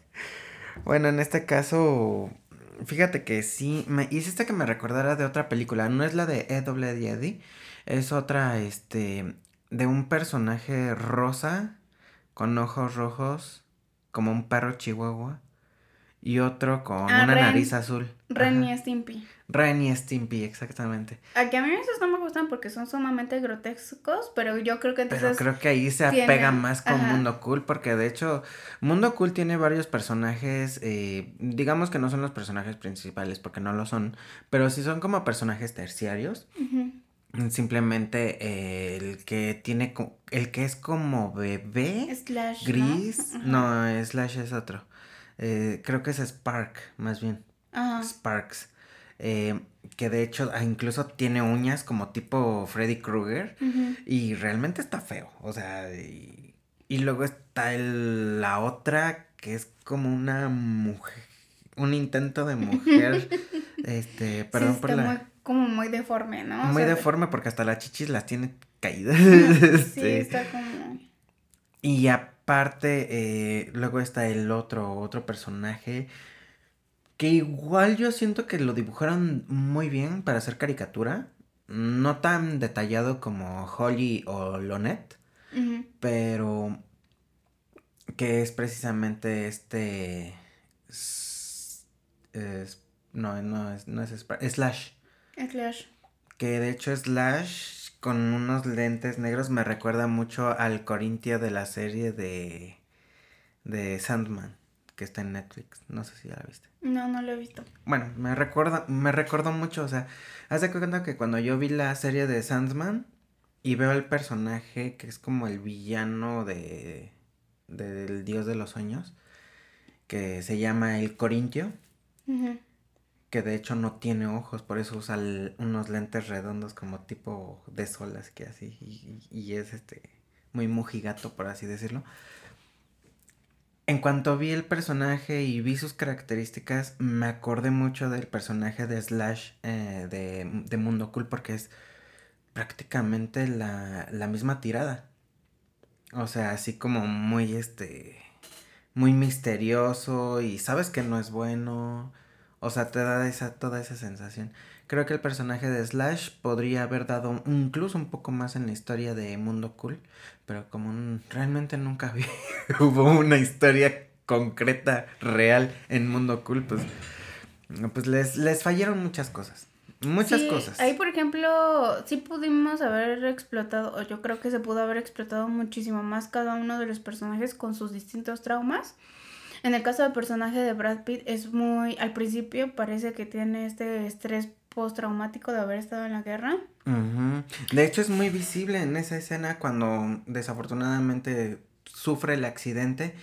bueno, en este caso, fíjate que sí, me hiciste que me recordara de otra película. No es la de E.W. Eddie, es otra, este, de un personaje rosa con ojos rojos, como un perro chihuahua, y otro con Ah, una Ren. nariz azul. Ren y. Stimpy. Ren y Stimpy, exactamente. Aquí a mí esos no me gustan porque son sumamente grotescos, pero yo creo que entonces... Pero creo que ahí se apega más con ajá. Mundo Cool, porque de hecho, Mundo Cool tiene varios personajes, eh, digamos que no son los personajes principales, porque no lo son, pero sí son como personajes terciarios. Simplemente eh, el que tiene, el que es como bebé, Slash, ¿no? gris, Ajá. no, Slash es otro. Eh, creo que es Spark, más bien. Ajá. Sparks. eh, que de hecho ah, incluso tiene uñas como tipo Freddy Krueger. Y realmente está feo. O sea, y, y luego está el- la otra que es como una mujer. Un intento de mujer. este, perdón sí, por la. muy, como muy deforme, ¿no? O muy sea, deforme porque hasta las chichis las tiene caídas. Sí, Este, está como... Y aparte, eh, luego está el otro, otro personaje. Que igual yo siento que lo dibujaron muy bien para hacer caricatura. No tan detallado como Holly o Lonet. Ujú. Pero que es precisamente este es- no no es no es Slash Slash. que de hecho Slash con unos lentes negros me recuerda mucho al Corintio de la serie de de Sandman que está en Netflix no sé si ya la viste No, no lo he visto. bueno, me recuerda, me recordó mucho, o sea, haz de cuenta que cuando yo vi la serie de Sandman y veo el personaje que es como el villano de del dios de los sueños, que se llama el Corintio, Ujú. Que de hecho no tiene ojos, por eso usa unos lentes redondos como tipo de sol, así que así, y, es este muy mujigato, por así decirlo. En cuanto vi el personaje y vi sus características, me acordé mucho del personaje de Slash eh, de, de Mundo Cool porque es prácticamente la, la misma tirada. O sea, así como muy este muy misterioso y sabes que no es bueno. O sea, te da esa, toda esa sensación. Creo que el personaje de Slash podría haber dado incluso un poco más en la historia de Mundo Cool, pero como n- realmente nunca vi, hubo una historia concreta, real en Mundo Cool, pues, pues les, les fallaron muchas cosas. Muchas Sí, cosas. Ahí, por ejemplo, sí pudimos haber explotado, o yo creo que se pudo haber explotado muchísimo más cada uno de los personajes con sus distintos traumas. En el caso del personaje de Brad Pitt, es muy, al principio parece que tiene este estrés postraumático de haber estado en la guerra. De hecho es muy visible en esa escena cuando desafortunadamente sufre el accidente.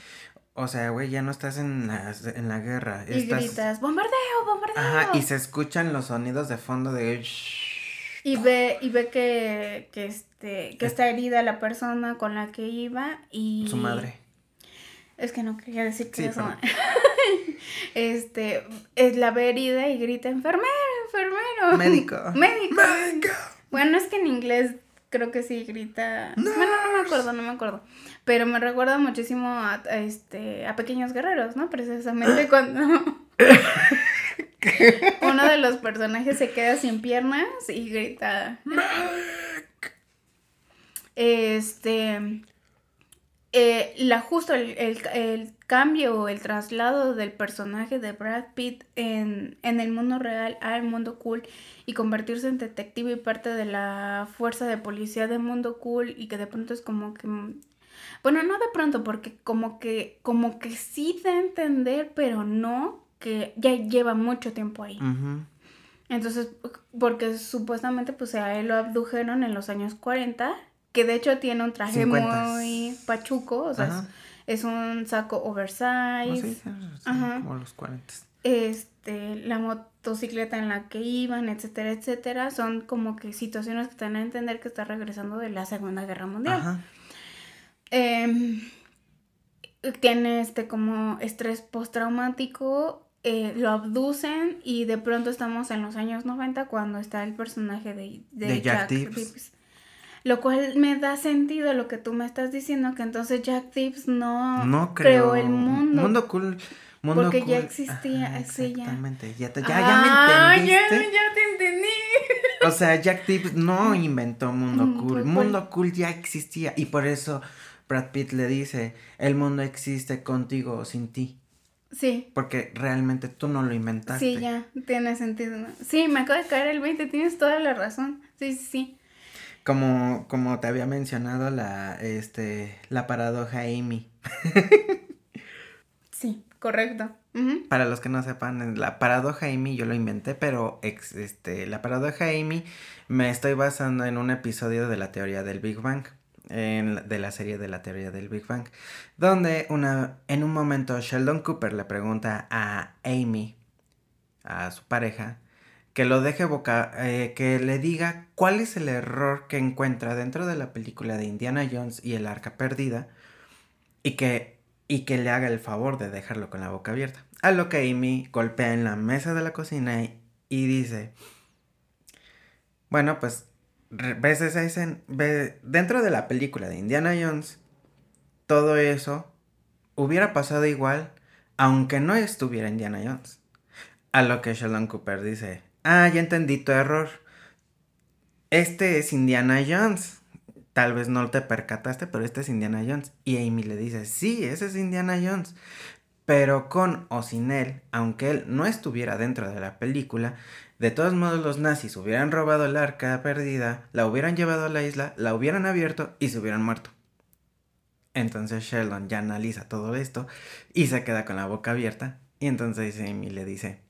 O sea, güey, ya no estás en la, en la guerra. Y estás... gritas, bombardeo, bombardeo. Ajá, y se escuchan los sonidos de fondo de... Y ve, y ve que, que, este, que Es- está herida la persona con la que iba y... Su madre. Es que no quería decir que Sí, madre. este, es la ve herida y grita, enfermero, enfermero. Médico. Médico. ¡Venga! Bueno, es que en inglés creo que sí grita. Bueno, no me acuerdo, no me acuerdo. Pero me recuerda muchísimo a, a este, a Pequeños Guerreros, ¿no? Precisamente cuando uno de los personajes se queda sin piernas y grita. Este. Eh, la, justo el, el, el cambio o el traslado del personaje de Brad Pitt en, en el mundo real al mundo cool y convertirse en detective y parte de la fuerza de policía de mundo cool y que de pronto es como que Bueno, no de pronto, porque como que, como que sí da a entender, pero no, que ya lleva mucho tiempo ahí. Entonces, porque supuestamente pues a él lo abdujeron en los años 40, que de hecho tiene un traje muy pachuco, o sea, es, un saco oversize. como los 40. Este, la motocicleta en la que iban, etcétera, etcétera, son como que situaciones que te dan a entender que está regresando de la Segunda Guerra Mundial. Ajá. Em, tiene este como estrés postraumático eh, lo abducen y de pronto estamos en los años 90 cuando está el personaje de, Jack, Tips. Lo cual me da sentido lo que tú me estás diciendo, que entonces Jack Tips no, creó, el mundo. Mundo cool. Mundo porque ya existía. exactamente. Ya, te, ya, ah, me entendiste. Ya, te entendí. O sea, Jack Tips no inventó Mundo mm, Cool. Mundo Cool ya existía. Y por eso Brad Pitt le dice, el mundo existe contigo o sin ti. Sí. Porque realmente tú no lo inventaste. Sí, ya, tiene sentido. Sí, me acaba de caer el 20, tienes toda la razón. Sí, sí, sí. Como, como te había mencionado la, este, la paradoja Amy. sí, correcto. Para los que no sepan, la paradoja Amy yo lo inventé, pero este, la paradoja Amy me estoy basando en un episodio de la teoría del Big Bang de la serie de la teoría del Big Bang, donde una, en un momento Sheldon Cooper le pregunta a Amy, a su pareja, que lo deje boca, eh, que le diga cuál es el error que encuentra dentro de la película de Indiana Jones y el arca perdida y que, y que le haga el favor de dejarlo con la boca abierta. A lo que Amy golpea en la mesa de la cocina y dice, bueno, pues dentro de la película de Indiana Jones, todo eso hubiera pasado igual aunque no estuviera Indiana Jones. A lo que Sheldon Cooper dice, ah, ya entendí tu error. Este es Indiana Jones. Tal vez no te percataste, pero este es Indiana Jones. Y Amy le dice, sí, ese es Indiana Jones. Pero con o sin él, aunque él no estuviera dentro de la película, de todos modos, los nazis hubieran robado el arca perdida, la hubieran llevado a la isla, la hubieran abierto y se hubieran muerto. Entonces Sheldon ya analiza todo esto y se queda con la boca abierta. Y entonces Amy le dice,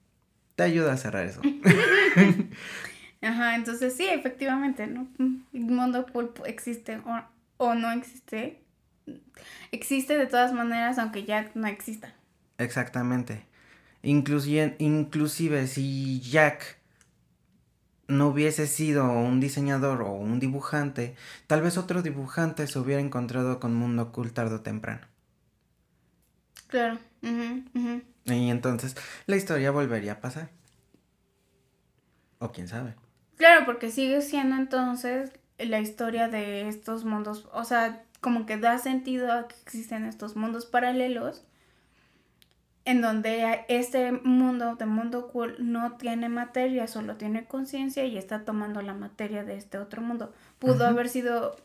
te ayuda a cerrar eso. Ajá, entonces sí, efectivamente, ¿no? El mundo pulpo existe o, o no existe. Existe de todas maneras, aunque ya no exista. Exactamente. Inclusive, inclusive si Jack no hubiese sido un diseñador o un dibujante, tal vez otro dibujante se hubiera encontrado con Mundo ocultado temprano. Claro. Y entonces la historia volvería a pasar. O quién sabe. Claro, porque sigue siendo entonces la historia de estos mundos, o sea, como que da sentido a que existen estos mundos paralelos en donde este mundo de mundo cool no tiene materia, solo tiene conciencia y está tomando la materia de este otro mundo. Pudo haber sido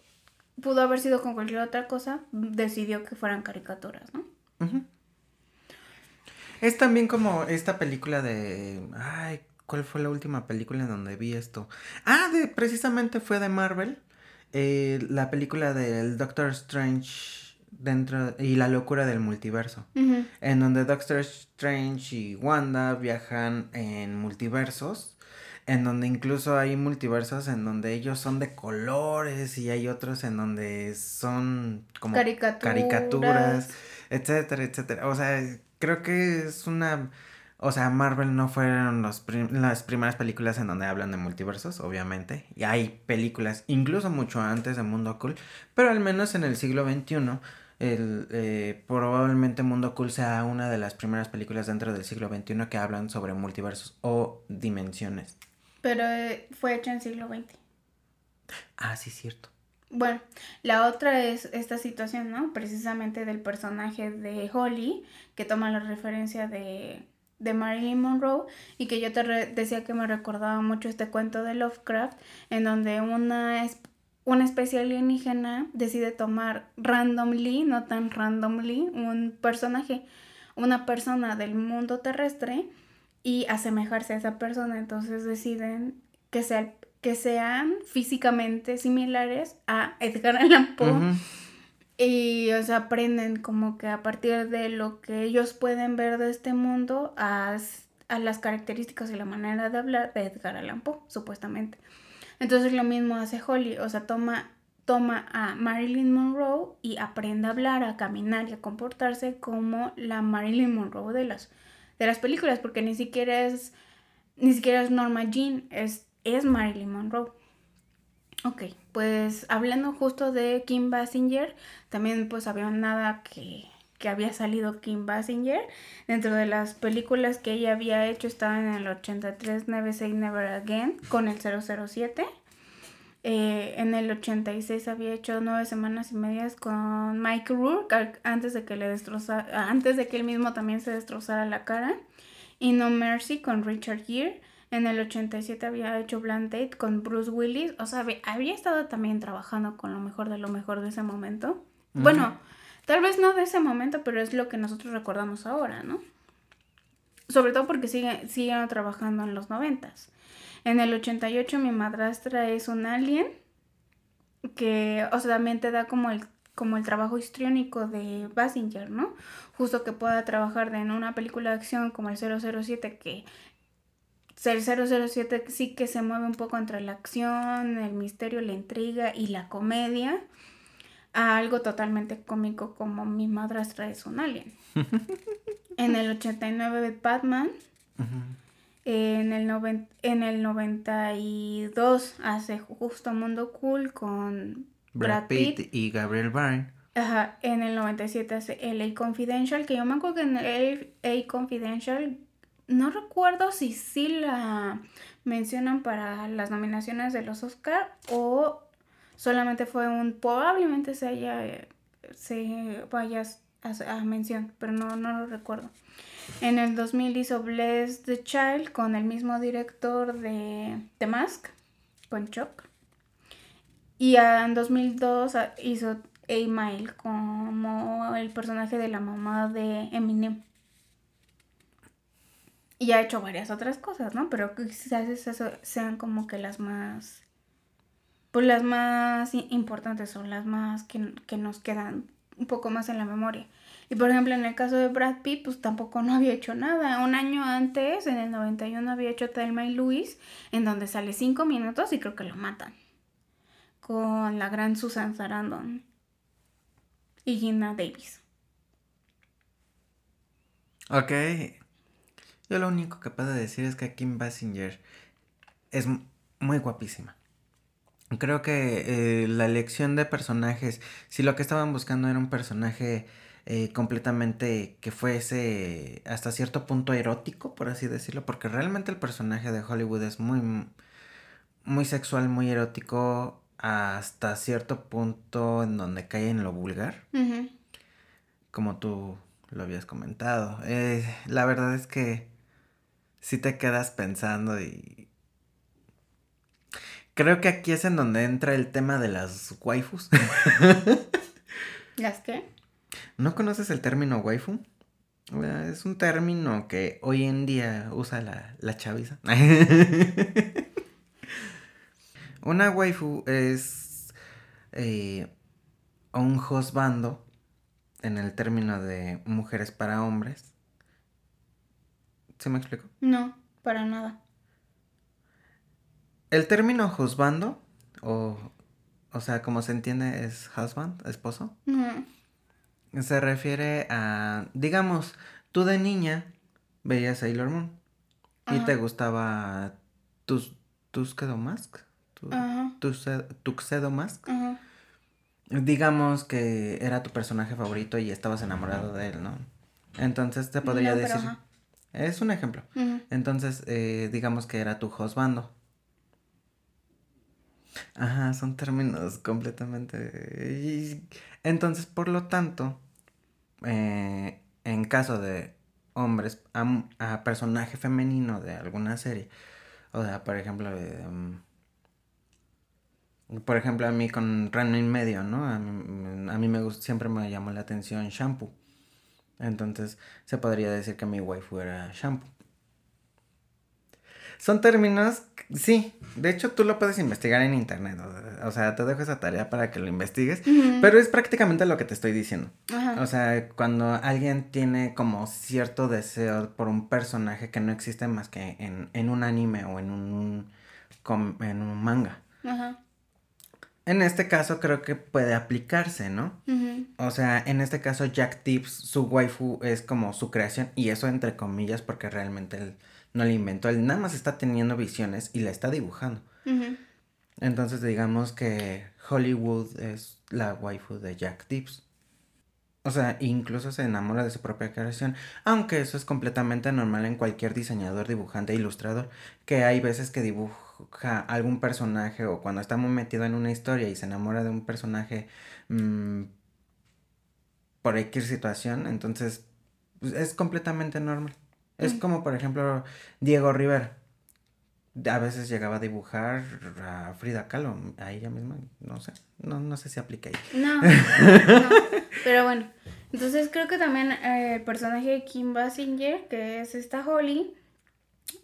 pudo haber sido con cualquier otra cosa, decidió que fueran caricaturas, ¿no? Es también como esta película de ay, ¿cuál fue la última película en donde vi esto? Ah, de precisamente fue de Marvel. Eh, la película del Doctor Strange dentro y la locura del multiverso, en donde Doctor Strange y Wanda viajan en multiversos, en donde incluso hay multiversos en donde ellos son de colores y hay otros en donde son como caricaturas, etcétera, etcétera. O sea, creo que es una o sea, Marvel no fueron los las primeras películas en donde hablan de multiversos, obviamente. Y hay películas incluso mucho antes de Mundo Cool, pero al menos en el siglo XXI el, eh, probablemente Mundo Cool sea una de las primeras películas dentro del siglo XXI que hablan sobre multiversos o dimensiones. Pero eh, fue hecho en siglo XX. Ah, sí, cierto. Bueno, la otra es esta situación, ¿no? Precisamente del personaje de Holly, que toma la referencia de, de Marilyn Monroe y que yo te decía que me recordaba mucho este cuento de Lovecraft, en donde una una especie alienígena decide tomar randomly, no tan randomly, un personaje, una persona del mundo terrestre y asemejarse a esa persona. Entonces deciden que, que sean físicamente similares a Edgar Allan Poe. Y, o sea, aprenden como que a partir de lo que ellos pueden ver de este mundo a, a las características y la manera de hablar de Edgar Allan Poe, supuestamente. Entonces lo mismo hace Holly, o sea, toma, toma a Marilyn Monroe y aprende a hablar, a caminar y a comportarse como la Marilyn Monroe de las, de las películas, porque ni siquiera es, ni siquiera es Norma Jean, es, es Marilyn Monroe. Ok, pues hablando justo de Kim Basinger, también pues había nada que, que había salido Kim Basinger. Dentro de las películas que ella había hecho estaban en el 83 Never Say Never Again con el 007. Eh, en el 86 había hecho nueve semanas y medias con Mike Rourke antes de que le destrozara, antes de que él mismo también se destrozara la cara. Y No Mercy con Richard Gere. En el 87 había hecho Blind Date con Bruce Willis. O sea, había estado también trabajando con lo mejor de lo mejor de ese momento. Bueno, tal vez no de ese momento, pero es lo que nosotros recordamos ahora, ¿no? Sobre todo porque sigue, siguen trabajando en los noventas. En el 88 mi madrastra es un alien que, o sea, también te da como el como el trabajo histriónico de Basinger, ¿no? Justo que pueda trabajar en una película de acción como el 007 que el 007 sí que se mueve un poco entre la acción, el misterio, la intriga y la comedia a algo totalmente cómico como mi madrastra es un alien. en el 89 de Batman. en, el en el 92 hace Justo Mundo Cool con Brad, Pitt, y Gabriel Byrne. Ajá, en el 97 hace LA Confidential, que yo me acuerdo que en LA Confidential no recuerdo si sí la mencionan para las nominaciones de los Oscar o solamente fue un probablemente se haya se vaya a, mención pero no, no lo recuerdo. En el 2000 hizo Bless the Child con el mismo director de The Mask con Chuck. Y en 2002 hizo A como el personaje de la mamá de Eminem y ha hecho varias otras cosas, ¿no? Pero quizás esas sean como que las más, pues las más importantes son las más que, que, nos quedan un poco más en la memoria. Y por ejemplo, en el caso de Brad Pitt, pues tampoco no había hecho nada. Un año antes, en el 91, había hecho Thelma y Luis, en donde sale cinco minutos y creo que lo matan. Con la gran Susan Sarandon y Gina Davis. Ok, yo lo único que puedo decir es que Kim Basinger es muy guapísima. Creo que eh, la elección de personajes, si lo que estaban buscando era un personaje eh, completamente que fuese hasta cierto punto erótico, por así decirlo, porque realmente el personaje de Hollywood es muy, muy sexual, muy erótico, hasta cierto punto en donde cae en lo vulgar, como tú lo habías comentado. Eh, la verdad es que si te quedas pensando y... Creo que aquí es en donde entra el tema de las waifus. ¿Las qué? ¿No conoces el término waifu? Es un término que hoy en día usa la, la chaviza. Una waifu es eh, un husbando en el término de mujeres para hombres ¿Se me explico? No, para nada. El término husbando, o, o sea, como se entiende, es husband, esposo. Se refiere a, digamos, tú de niña veías Sailor Moon y te gustaba tus, Tuxedo Mask. Tuxedo Mask. Digamos que era tu personaje favorito y estabas enamorado de él, ¿no? Entonces te podría decir. Es un ejemplo. Entonces, eh, digamos que era tu hostbando. Ajá, son términos completamente... Entonces, por lo tanto, eh, en caso de hombres a, personaje femenino de alguna serie, o sea, por ejemplo, um, por ejemplo, a mí con Rano y Medio, ¿no? A mí, a mí me gusta, siempre me llamó la atención Shampoo. Entonces se podría decir que mi waifu era shampoo. Son términos, sí, de hecho tú lo puedes investigar en internet. o sea, te dejo esa tarea para que lo investigues, pero es prácticamente lo que te estoy diciendo. O sea, cuando alguien tiene como cierto deseo por un personaje que no existe más que en, en un anime o en un, en un manga. Ajá. En este caso creo que puede aplicarse, ¿no? O sea, en este caso Jack Tips, su waifu es como su creación y eso entre comillas porque realmente él no la inventó, él nada más está teniendo visiones y la está dibujando. Entonces digamos que Hollywood es la waifu de Jack Tips. O sea, incluso se enamora de su propia creación, aunque eso es completamente normal en cualquier diseñador, dibujante, ilustrador, que hay veces que dibuja algún personaje o cuando está muy metido en una historia y se enamora de un personaje mm, por X situación, entonces pues, es completamente normal. Es como, por ejemplo, Diego Rivera. A veces llegaba a dibujar a Frida Kahlo, a ella misma, no sé, no, no sé si aplica ahí. No, pero bueno, entonces creo que también eh, el personaje de Kim Basinger, que es esta Holly,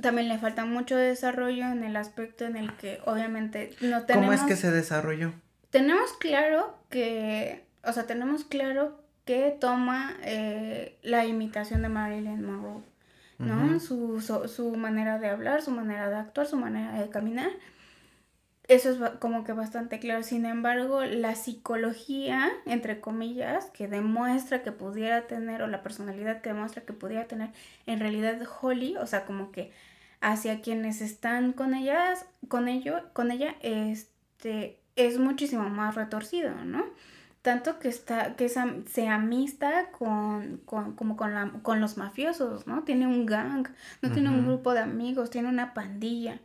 también le falta mucho desarrollo en el aspecto en el que obviamente no tenemos... ¿Cómo es que se desarrolló? Tenemos claro que, o sea, tenemos claro que toma eh, la imitación de Marilyn Monroe. ¿no? su, su, manera de hablar, su manera de actuar, su manera de caminar. Eso es como que bastante claro. Sin embargo, la psicología, entre comillas, que demuestra que pudiera tener, o la personalidad que demuestra que pudiera tener, en realidad Holly, o sea, como que hacia quienes están con ellas, con ello, con ella, este, es muchísimo más retorcido, ¿no? tanto que está que se amista con, con como con, la, con los mafiosos, ¿no? Tiene un gang, no tiene un grupo de amigos, tiene una pandilla.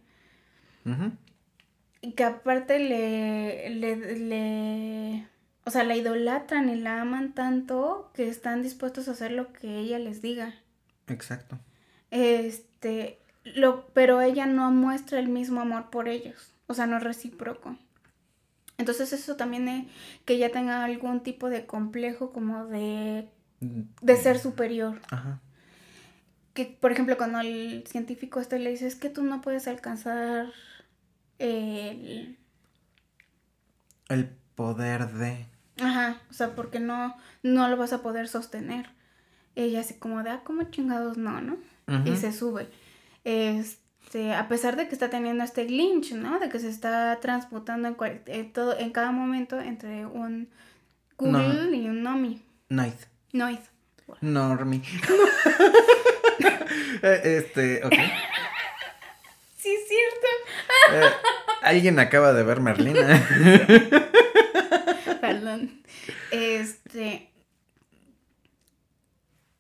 Que aparte le, le, le, o sea, la idolatran y la aman tanto que están dispuestos a hacer lo que ella les diga. Exacto. Este, lo, pero ella no muestra el mismo amor por ellos, o sea, no es recíproco. Entonces eso también es que ella tenga algún tipo de complejo como de, de ser superior. Ajá. Que, por ejemplo, cuando el científico este le dice, es que tú no puedes alcanzar el... El poder de... Ajá, o sea, porque no, no lo vas a poder sostener. Ella así como de, ah, como chingados no, ¿no? Y se sube. Este a pesar de que está teniendo este glitch, ¿no? De que se está transmutando en, eh, todo, en cada momento entre un Google y un Nomi. Noid. Noid. Normi. Eh, este, ok. Sí, es cierto. Eh, alguien acaba de ver Merlina. Perdón. Este.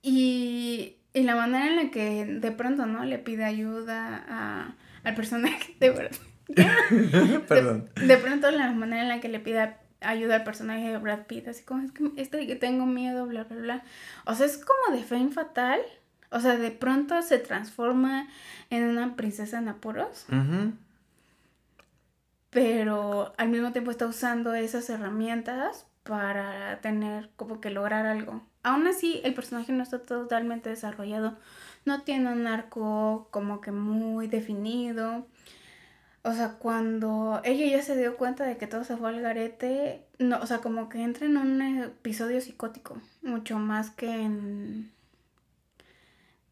Y y la manera en la que de pronto, ¿no? Le pide ayuda a, al personaje, de Perdón. De, pronto la manera en la que le pide ayuda al personaje de Brad Pitt, así como es que estoy que tengo miedo, bla, bla, bla. O sea, es como de Fame Fatal. O sea, de pronto se transforma en una princesa en apuros. Pero al mismo tiempo está usando esas herramientas para tener como que lograr algo. Aún así, el personaje no está totalmente desarrollado. No tiene un arco como que muy definido. O sea, cuando ella ya se dio cuenta de que todo se fue al garete, no, o sea, como que entra en un episodio psicótico, mucho más que en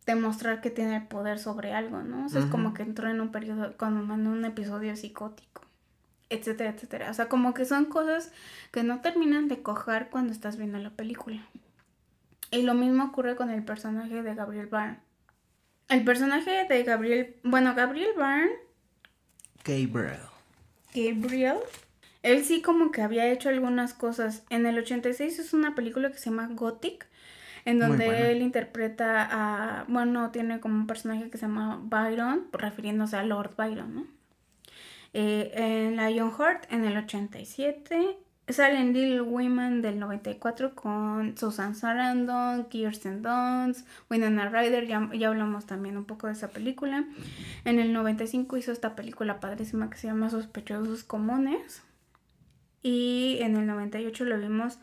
demostrar que tiene el poder sobre algo, ¿no? O sea, es como que entró en un periodo, como en un episodio psicótico etcétera, etcétera. O sea, como que son cosas que no terminan de cojar cuando estás viendo la película. Y lo mismo ocurre con el personaje de Gabriel Byrne. El personaje de Gabriel, bueno, Gabriel Byrne. Gabriel. Gabriel. Él sí como que había hecho algunas cosas. En el 86 es una película que se llama Gothic, en donde él interpreta a, bueno, tiene como un personaje que se llama Byron, refiriéndose a Lord Byron, ¿no? Eh, en Lionheart en el 87. Sale en Little Women del 94 con Susan Sarandon, Kirsten Dunst, Winona Ryder, ya, ya, hablamos también un poco de esa película. En el 95 hizo esta película padrísima que se llama Sospechosos Comunes. Y en el 98 lo vimos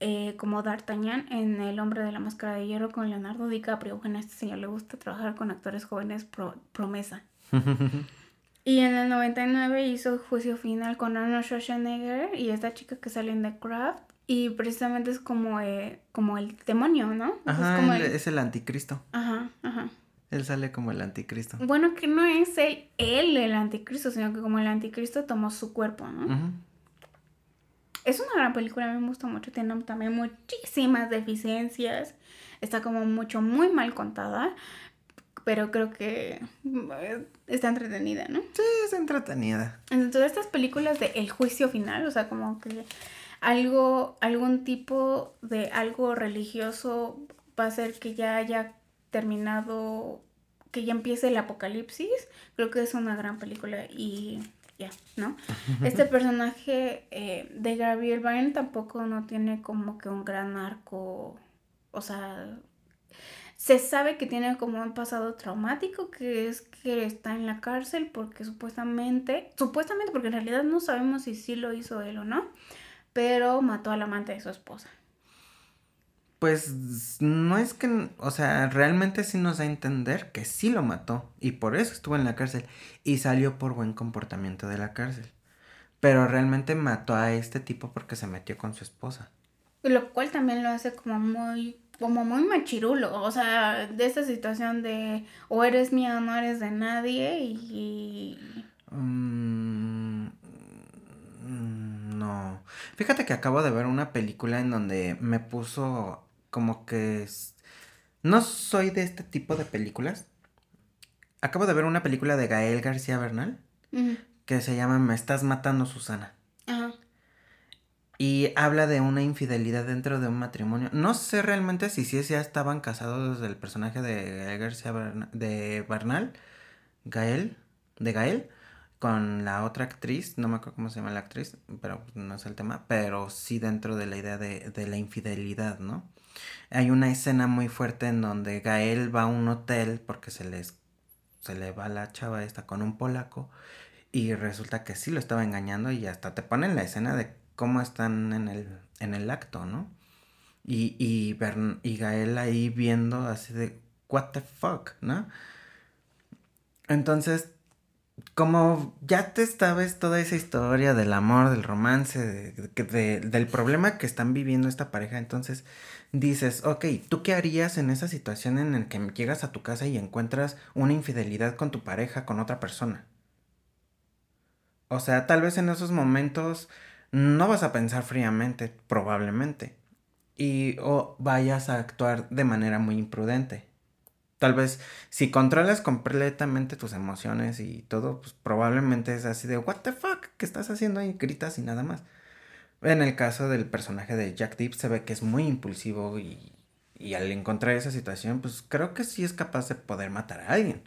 eh, como D'Artagnan en El hombre de la máscara de hierro con Leonardo DiCaprio. Bueno, a este señor le gusta trabajar con actores jóvenes promesa. Y en el 99 hizo Juicio Final con Arnold Schwarzenegger y esta chica que sale en The Craft. Y precisamente es como, eh, como el demonio, ¿no? Ajá, es, como el- es el anticristo. Ajá, ajá. Él sale como el anticristo. Bueno, que no es él, él el anticristo, sino que como el anticristo tomó su cuerpo, ¿no? Ujú. Es una gran película, a mí me gusta mucho, tiene también muchísimas deficiencias, está como mucho, muy mal contada, pero creo que eh, está entretenida, ¿no? Sí, es entretenida. Entonces estas películas de El juicio final, o sea, como que algo, algún tipo de algo religioso va a hacer que ya haya terminado, que ya empiece el apocalipsis, creo que es una gran película y ya, ¿no? Este personaje eh, de Gabriel Byrne tampoco no tiene como que un gran arco, o sea, se sabe que tiene como un pasado traumático, que es que está en la cárcel porque supuestamente, supuestamente porque en realidad no sabemos si sí lo hizo él o no, pero mató al amante de su esposa. Pues no es que, o sea, realmente sí nos da a entender que sí lo mató y por eso estuvo en la cárcel y salió por buen comportamiento de la cárcel. Pero realmente mató a este tipo porque se metió con su esposa. Lo cual también lo hace como muy, como muy machirulo, o sea, de esta situación de o eres mía o no eres de nadie y... Mm, no. Fíjate que acabo de ver una película en donde me puso como que... No soy de este tipo de películas. Acabo de ver una película de Gael García Bernal que se llama Me estás matando, Susana. Y habla de una infidelidad dentro de un matrimonio. No sé realmente si sí ya estaban casados desde el personaje de García de Bernal, Gael, de Gael, con la otra actriz, no me acuerdo cómo se llama la actriz, pero no es el tema, pero sí dentro de la idea de, de la infidelidad, ¿no? Hay una escena muy fuerte en donde Gael va a un hotel porque se les se le va la chava esta con un polaco y resulta que sí lo estaba engañando y hasta te ponen la escena de cómo están en el, en el acto, ¿no? Y, y, Bern- y Gael ahí viendo así de, what the fuck, ¿no? Entonces, como ya te sabes toda esa historia del amor, del romance, de- de- de- del problema que están viviendo esta pareja, entonces dices, ok, ¿tú qué harías en esa situación en la que llegas a tu casa y encuentras una infidelidad con tu pareja, con otra persona? O sea, tal vez en esos momentos no vas a pensar fríamente, probablemente. Y o vayas a actuar de manera muy imprudente. Tal vez si controlas completamente tus emociones y todo, pues probablemente es así de, what the fuck, ¿qué estás haciendo ahí? Gritas y nada más. En el caso del personaje de Jack Deep se ve que es muy impulsivo y, y al encontrar esa situación, pues creo que sí es capaz de poder matar a alguien.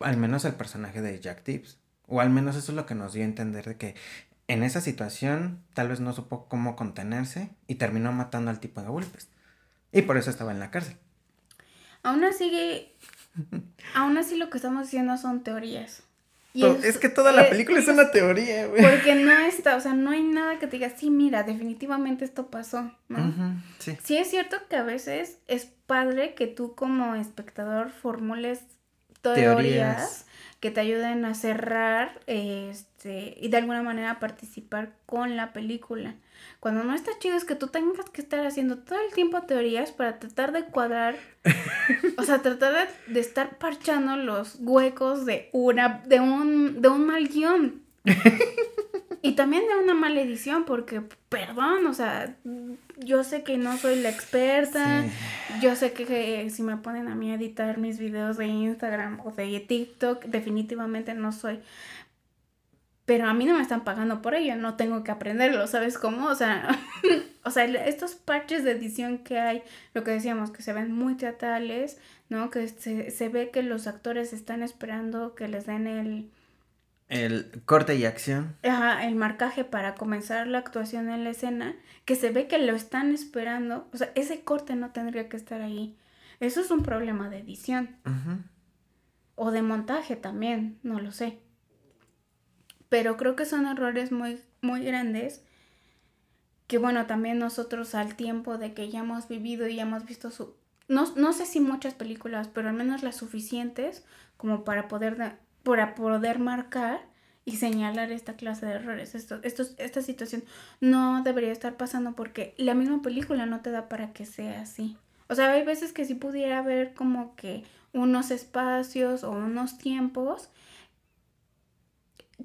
Al menos el personaje de Jack Tips. O al menos eso es lo que nos dio a entender de que en esa situación tal vez no supo cómo contenerse y terminó matando al tipo de golpes. Y por eso estaba en la cárcel. Aún así, aún así lo que estamos diciendo son teorías. Y es, que toda la eh, película es una teoría, güey. Porque no está, o sea, no hay nada que te diga, sí, mira, definitivamente esto pasó, sí. Sí es cierto que a veces es padre que tú como espectador formules teorías, Teorías. que te ayuden a cerrar este y de alguna manera participar con la película. Cuando no está chido es que tú tengas que estar haciendo todo el tiempo teorías para tratar de cuadrar, o sea, tratar de, de estar parchando los huecos de una de un de un mal guion. Y también de una mala edición, porque, perdón, o sea, yo sé que no soy la experta, Sí. yo sé que, que si me ponen a mí a editar mis videos de Instagram o de TikTok, definitivamente no soy. Pero a mí no me están pagando por ello, no tengo que aprenderlo, ¿sabes cómo? O sea, o sea, estos parches de edición que hay, lo que decíamos, que se ven muy teatrales, ¿no? Que se, se ve que los actores están esperando que les den el, El corte y acción. Ajá, el marcaje para comenzar la actuación en la escena, que se ve que lo están esperando, o sea, ese corte no tendría que estar ahí. Eso es un problema de edición Ujú. o de montaje también, no lo sé. Pero creo que son errores muy muy grandes que bueno, también nosotros al tiempo de que ya hemos vivido y ya hemos visto su no, no sé si muchas películas, pero al menos las suficientes como para poder da- para poder marcar y señalar esta clase de errores. Esto, esto, esta situación no debería estar pasando porque la misma película no te da para que sea así. O sea, hay veces que sí pudiera haber como que unos espacios o unos tiempos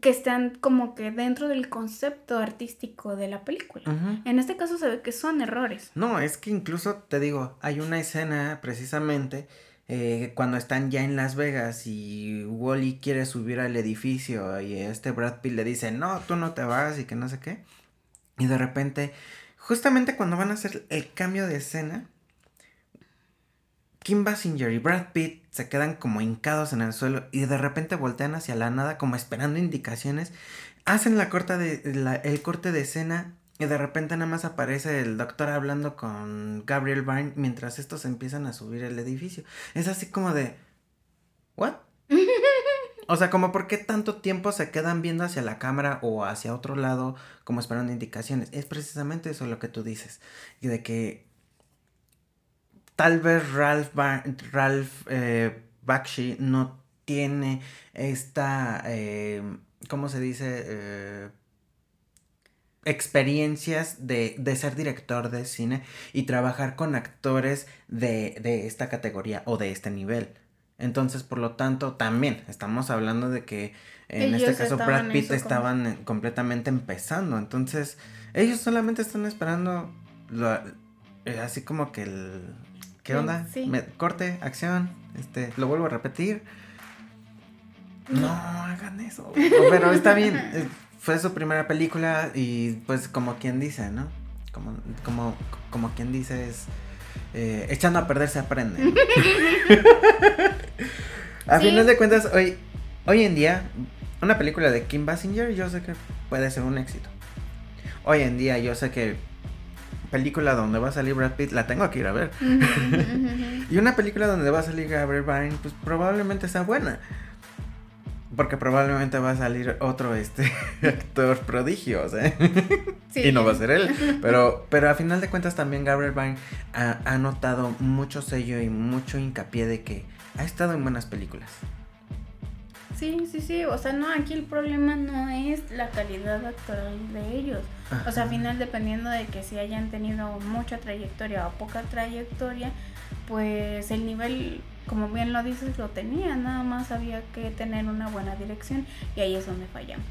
que están como que dentro del concepto artístico de la película. En este caso se ve que son errores. No, es que incluso te digo, hay una escena precisamente eh, cuando están ya en Las Vegas y Wally quiere subir al edificio y este Brad Pitt le dice, no, tú no te vas y que no sé qué. Y de repente, justamente cuando van a hacer el cambio de escena, Kim Basinger y Brad Pitt se quedan como hincados en el suelo y de repente voltean hacia la nada como esperando indicaciones. Hacen la corta de, el corte de escena y de repente nada más aparece el doctor hablando con Gabriel Byrne mientras estos empiezan a subir el edificio. Es así como de... ¿What? O sea, como por qué tanto tiempo se quedan viendo hacia la cámara o hacia otro lado como esperando indicaciones. Es precisamente eso lo que tú dices. Y de que tal vez Ralph, Ralph eh, Bakshi no tiene esta, eh, ¿cómo se dice? Eh, experiencias de, de, ser director de cine y trabajar con actores de, de esta categoría o de este nivel. Entonces, por lo tanto, también estamos hablando de que en este caso Brad Pitt estaban completamente empezando. Entonces, ellos solamente están esperando así como que el, ¿Qué onda? corte, acción, este, lo vuelvo a repetir. No, hagan eso. Pero está bien. Eh, fue su primera película y pues como quien dice, ¿no? Como, como, como quien dice es... Eh, echando a perder se aprende. a final de cuentas, hoy, hoy en día, una película de Kim Basinger yo sé que puede ser un éxito. Hoy en día yo sé que película donde va a salir Brad Pitt, la tengo que ir a ver. y una película donde va a salir Gabriel Byrne, pues probablemente sea buena. Porque probablemente va a salir otro este actor prodigio, y no va a ser él. Pero, pero a final de cuentas también Gabriel Byrne ha, ha notado mucho sello y mucho hincapié de que ha estado en buenas películas. Sí, sí, sí, o sea, no, aquí el problema no es la calidad actoral de ellos. O sea, al final dependiendo de que si hayan tenido mucha trayectoria o poca trayectoria, pues el nivel, como bien lo dices, lo tenía, nada más había que tener una buena dirección y ahí es donde fallamos.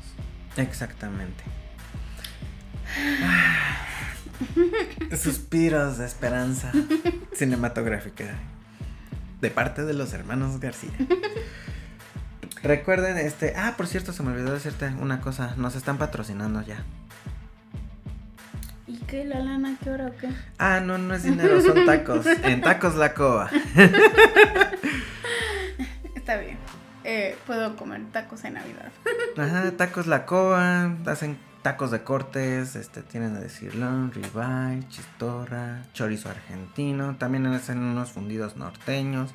Exactamente. Suspiros de esperanza cinematográfica de parte de los hermanos García. Recuerden, este. Ah, por cierto, se me olvidó decirte una cosa. Nos están patrocinando ya. ¿Y qué? ¿La lana qué hora o qué? Ah, no, no es dinero, son tacos. en tacos la coa. Está bien. Eh, puedo comer tacos en Navidad. Ajá, tacos la coa. Hacen tacos de cortes. Este, tienen de decirlo. Ribeye, chistorra, chorizo argentino. También hacen unos fundidos norteños.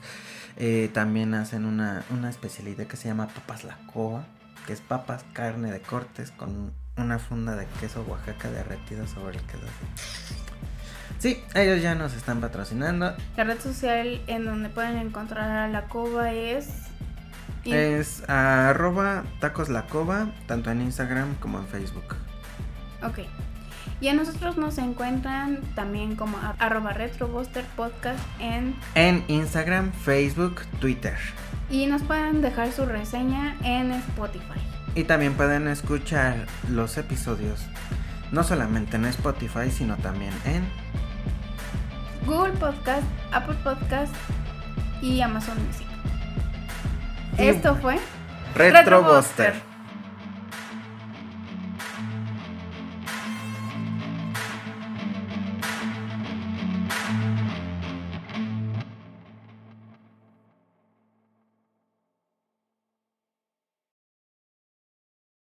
Eh, también hacen una, especialidad que se llama papas la coa, que es papas, carne de cortes con una funda de queso Oaxaca derretido sobre el queso. Sí, ellos ya nos están patrocinando. La red social en donde pueden encontrar a la cova es... Es arroba tacos la cova, tanto en Instagram como en Facebook. Ok. Y a nosotros nos encuentran también como arroba podcast en... En Instagram, Facebook, Twitter. Y nos pueden dejar su reseña en Spotify. Y también pueden escuchar los episodios, no solamente en Spotify, sino también en... Google Podcast, Apple Podcast y Amazon Music. Esto fue... Retrobuster.